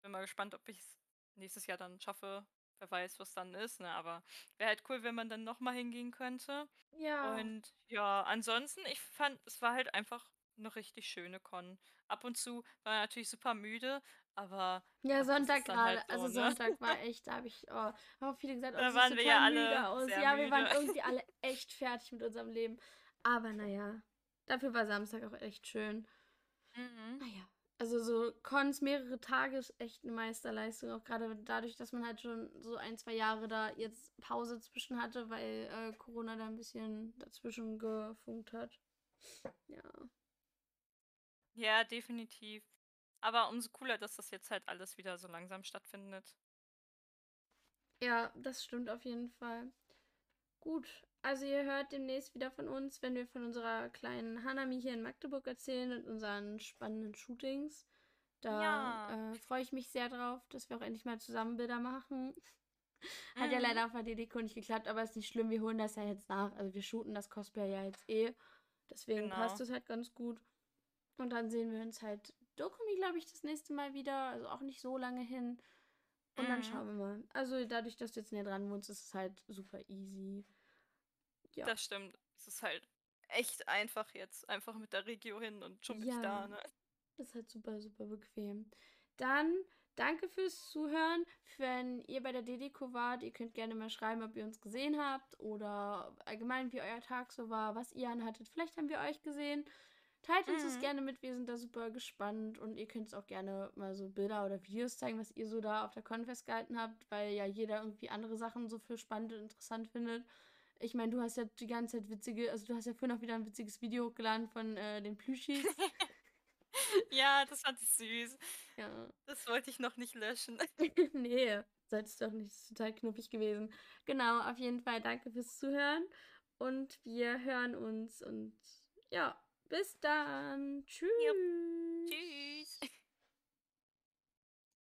Bin mal gespannt, ob ich's nächstes Jahr dann schaffe. Wer weiß, was dann ist, ne? Aber wäre halt cool, wenn man dann noch mal hingehen könnte. Ja. Und ja, ansonsten, ich fand, es war halt einfach 'ne richtig schöne Con. Ab und zu war man natürlich super müde, aber Ja, Sonntag dann halt so, Also, ne? Sonntag war [laughs] echt da habe ich oh, haben auch viele gesagt: „Oh, Da waren wir ja alle aus.“ sehr Ja, wir waren irgendwie alle [laughs] echt fertig mit unserem Leben. Aber na ja, dafür war Samstag auch echt schön. Mhm. Na ja, also, so Cons mehrere Tage ist echt 'ne Meisterleistung, auch grade dadurch, dass man halt schon so 1, 2 Jahre da jetzt Pause zwischen hatte, weil, äh, Corona da 'n bisschen dazwischen gefunkt hat. Ja. Ja, definitiv. Aber umso cooler, dass das jetzt halt alles wieder so langsam stattfindet. Ja, das stimmt auf jeden Fall. Gut, also, ihr hört demnächst wieder von uns, wenn wir von unserer kleinen Hanami hier in Magdeburg erzählen und unseren spannenden Shootings. Da, Ja. äh, freue ich mich sehr drauf, dass wir auch endlich mal zusammen Bilder machen. [laughs] Hat ja Mhm. leider auf der DD-Con nicht geklappt, aber ist nicht schlimm, wir holen das ja jetzt nach. Also, wir shooten das Cosplay ja jetzt eh. Deswegen passt Genau. es halt ganz gut. Und dann sehen wir uns halt Dokumi, glaube ich, das nächste Mal wieder, also, auch nicht so lange hin. Und dann Mhm. schauen wir mal. Also, dadurch, dass du jetzt näher dran wohnst, ist es halt super easy. Ja. Das stimmt. Es ist halt echt einfach jetzt. Einfach mit der Regio hin und schon bin ich Ja. da, ne? Ist halt super, super bequem. Dann danke fürs Zuhören. Wenn ihr bei der DD-Co wart, ihr könnt gerne mal schreiben, ob ihr uns gesehen habt oder allgemein, wie euer Tag so war, was ihr anhattet. Vielleicht haben wir euch gesehen. Teilt uns das Mhm. gerne mit, wir sind da super gespannt und ihr könnt's auch gerne mal so Bilder oder Videos zeigen, was ihr so da auf der Con festgehalten habt, weil ja jeder irgendwie andere Sachen so für spannend und interessant findet. Ich meine, du hast ja die ganze Zeit witzige also, du hast ja vorhin auch wieder 'n witziges Video hochgeladen von, äh, den Plüschis. [laughs] Ja, das fand ich süß. Ja. Das wollte ich noch nicht löschen. [laughs] Ne, solltest du auch nicht, ist total knuffig gewesen. Genau, auf jeden Fall danke fürs Zuhören und wir hören uns und ja, bis dann. Tschüss. Tschü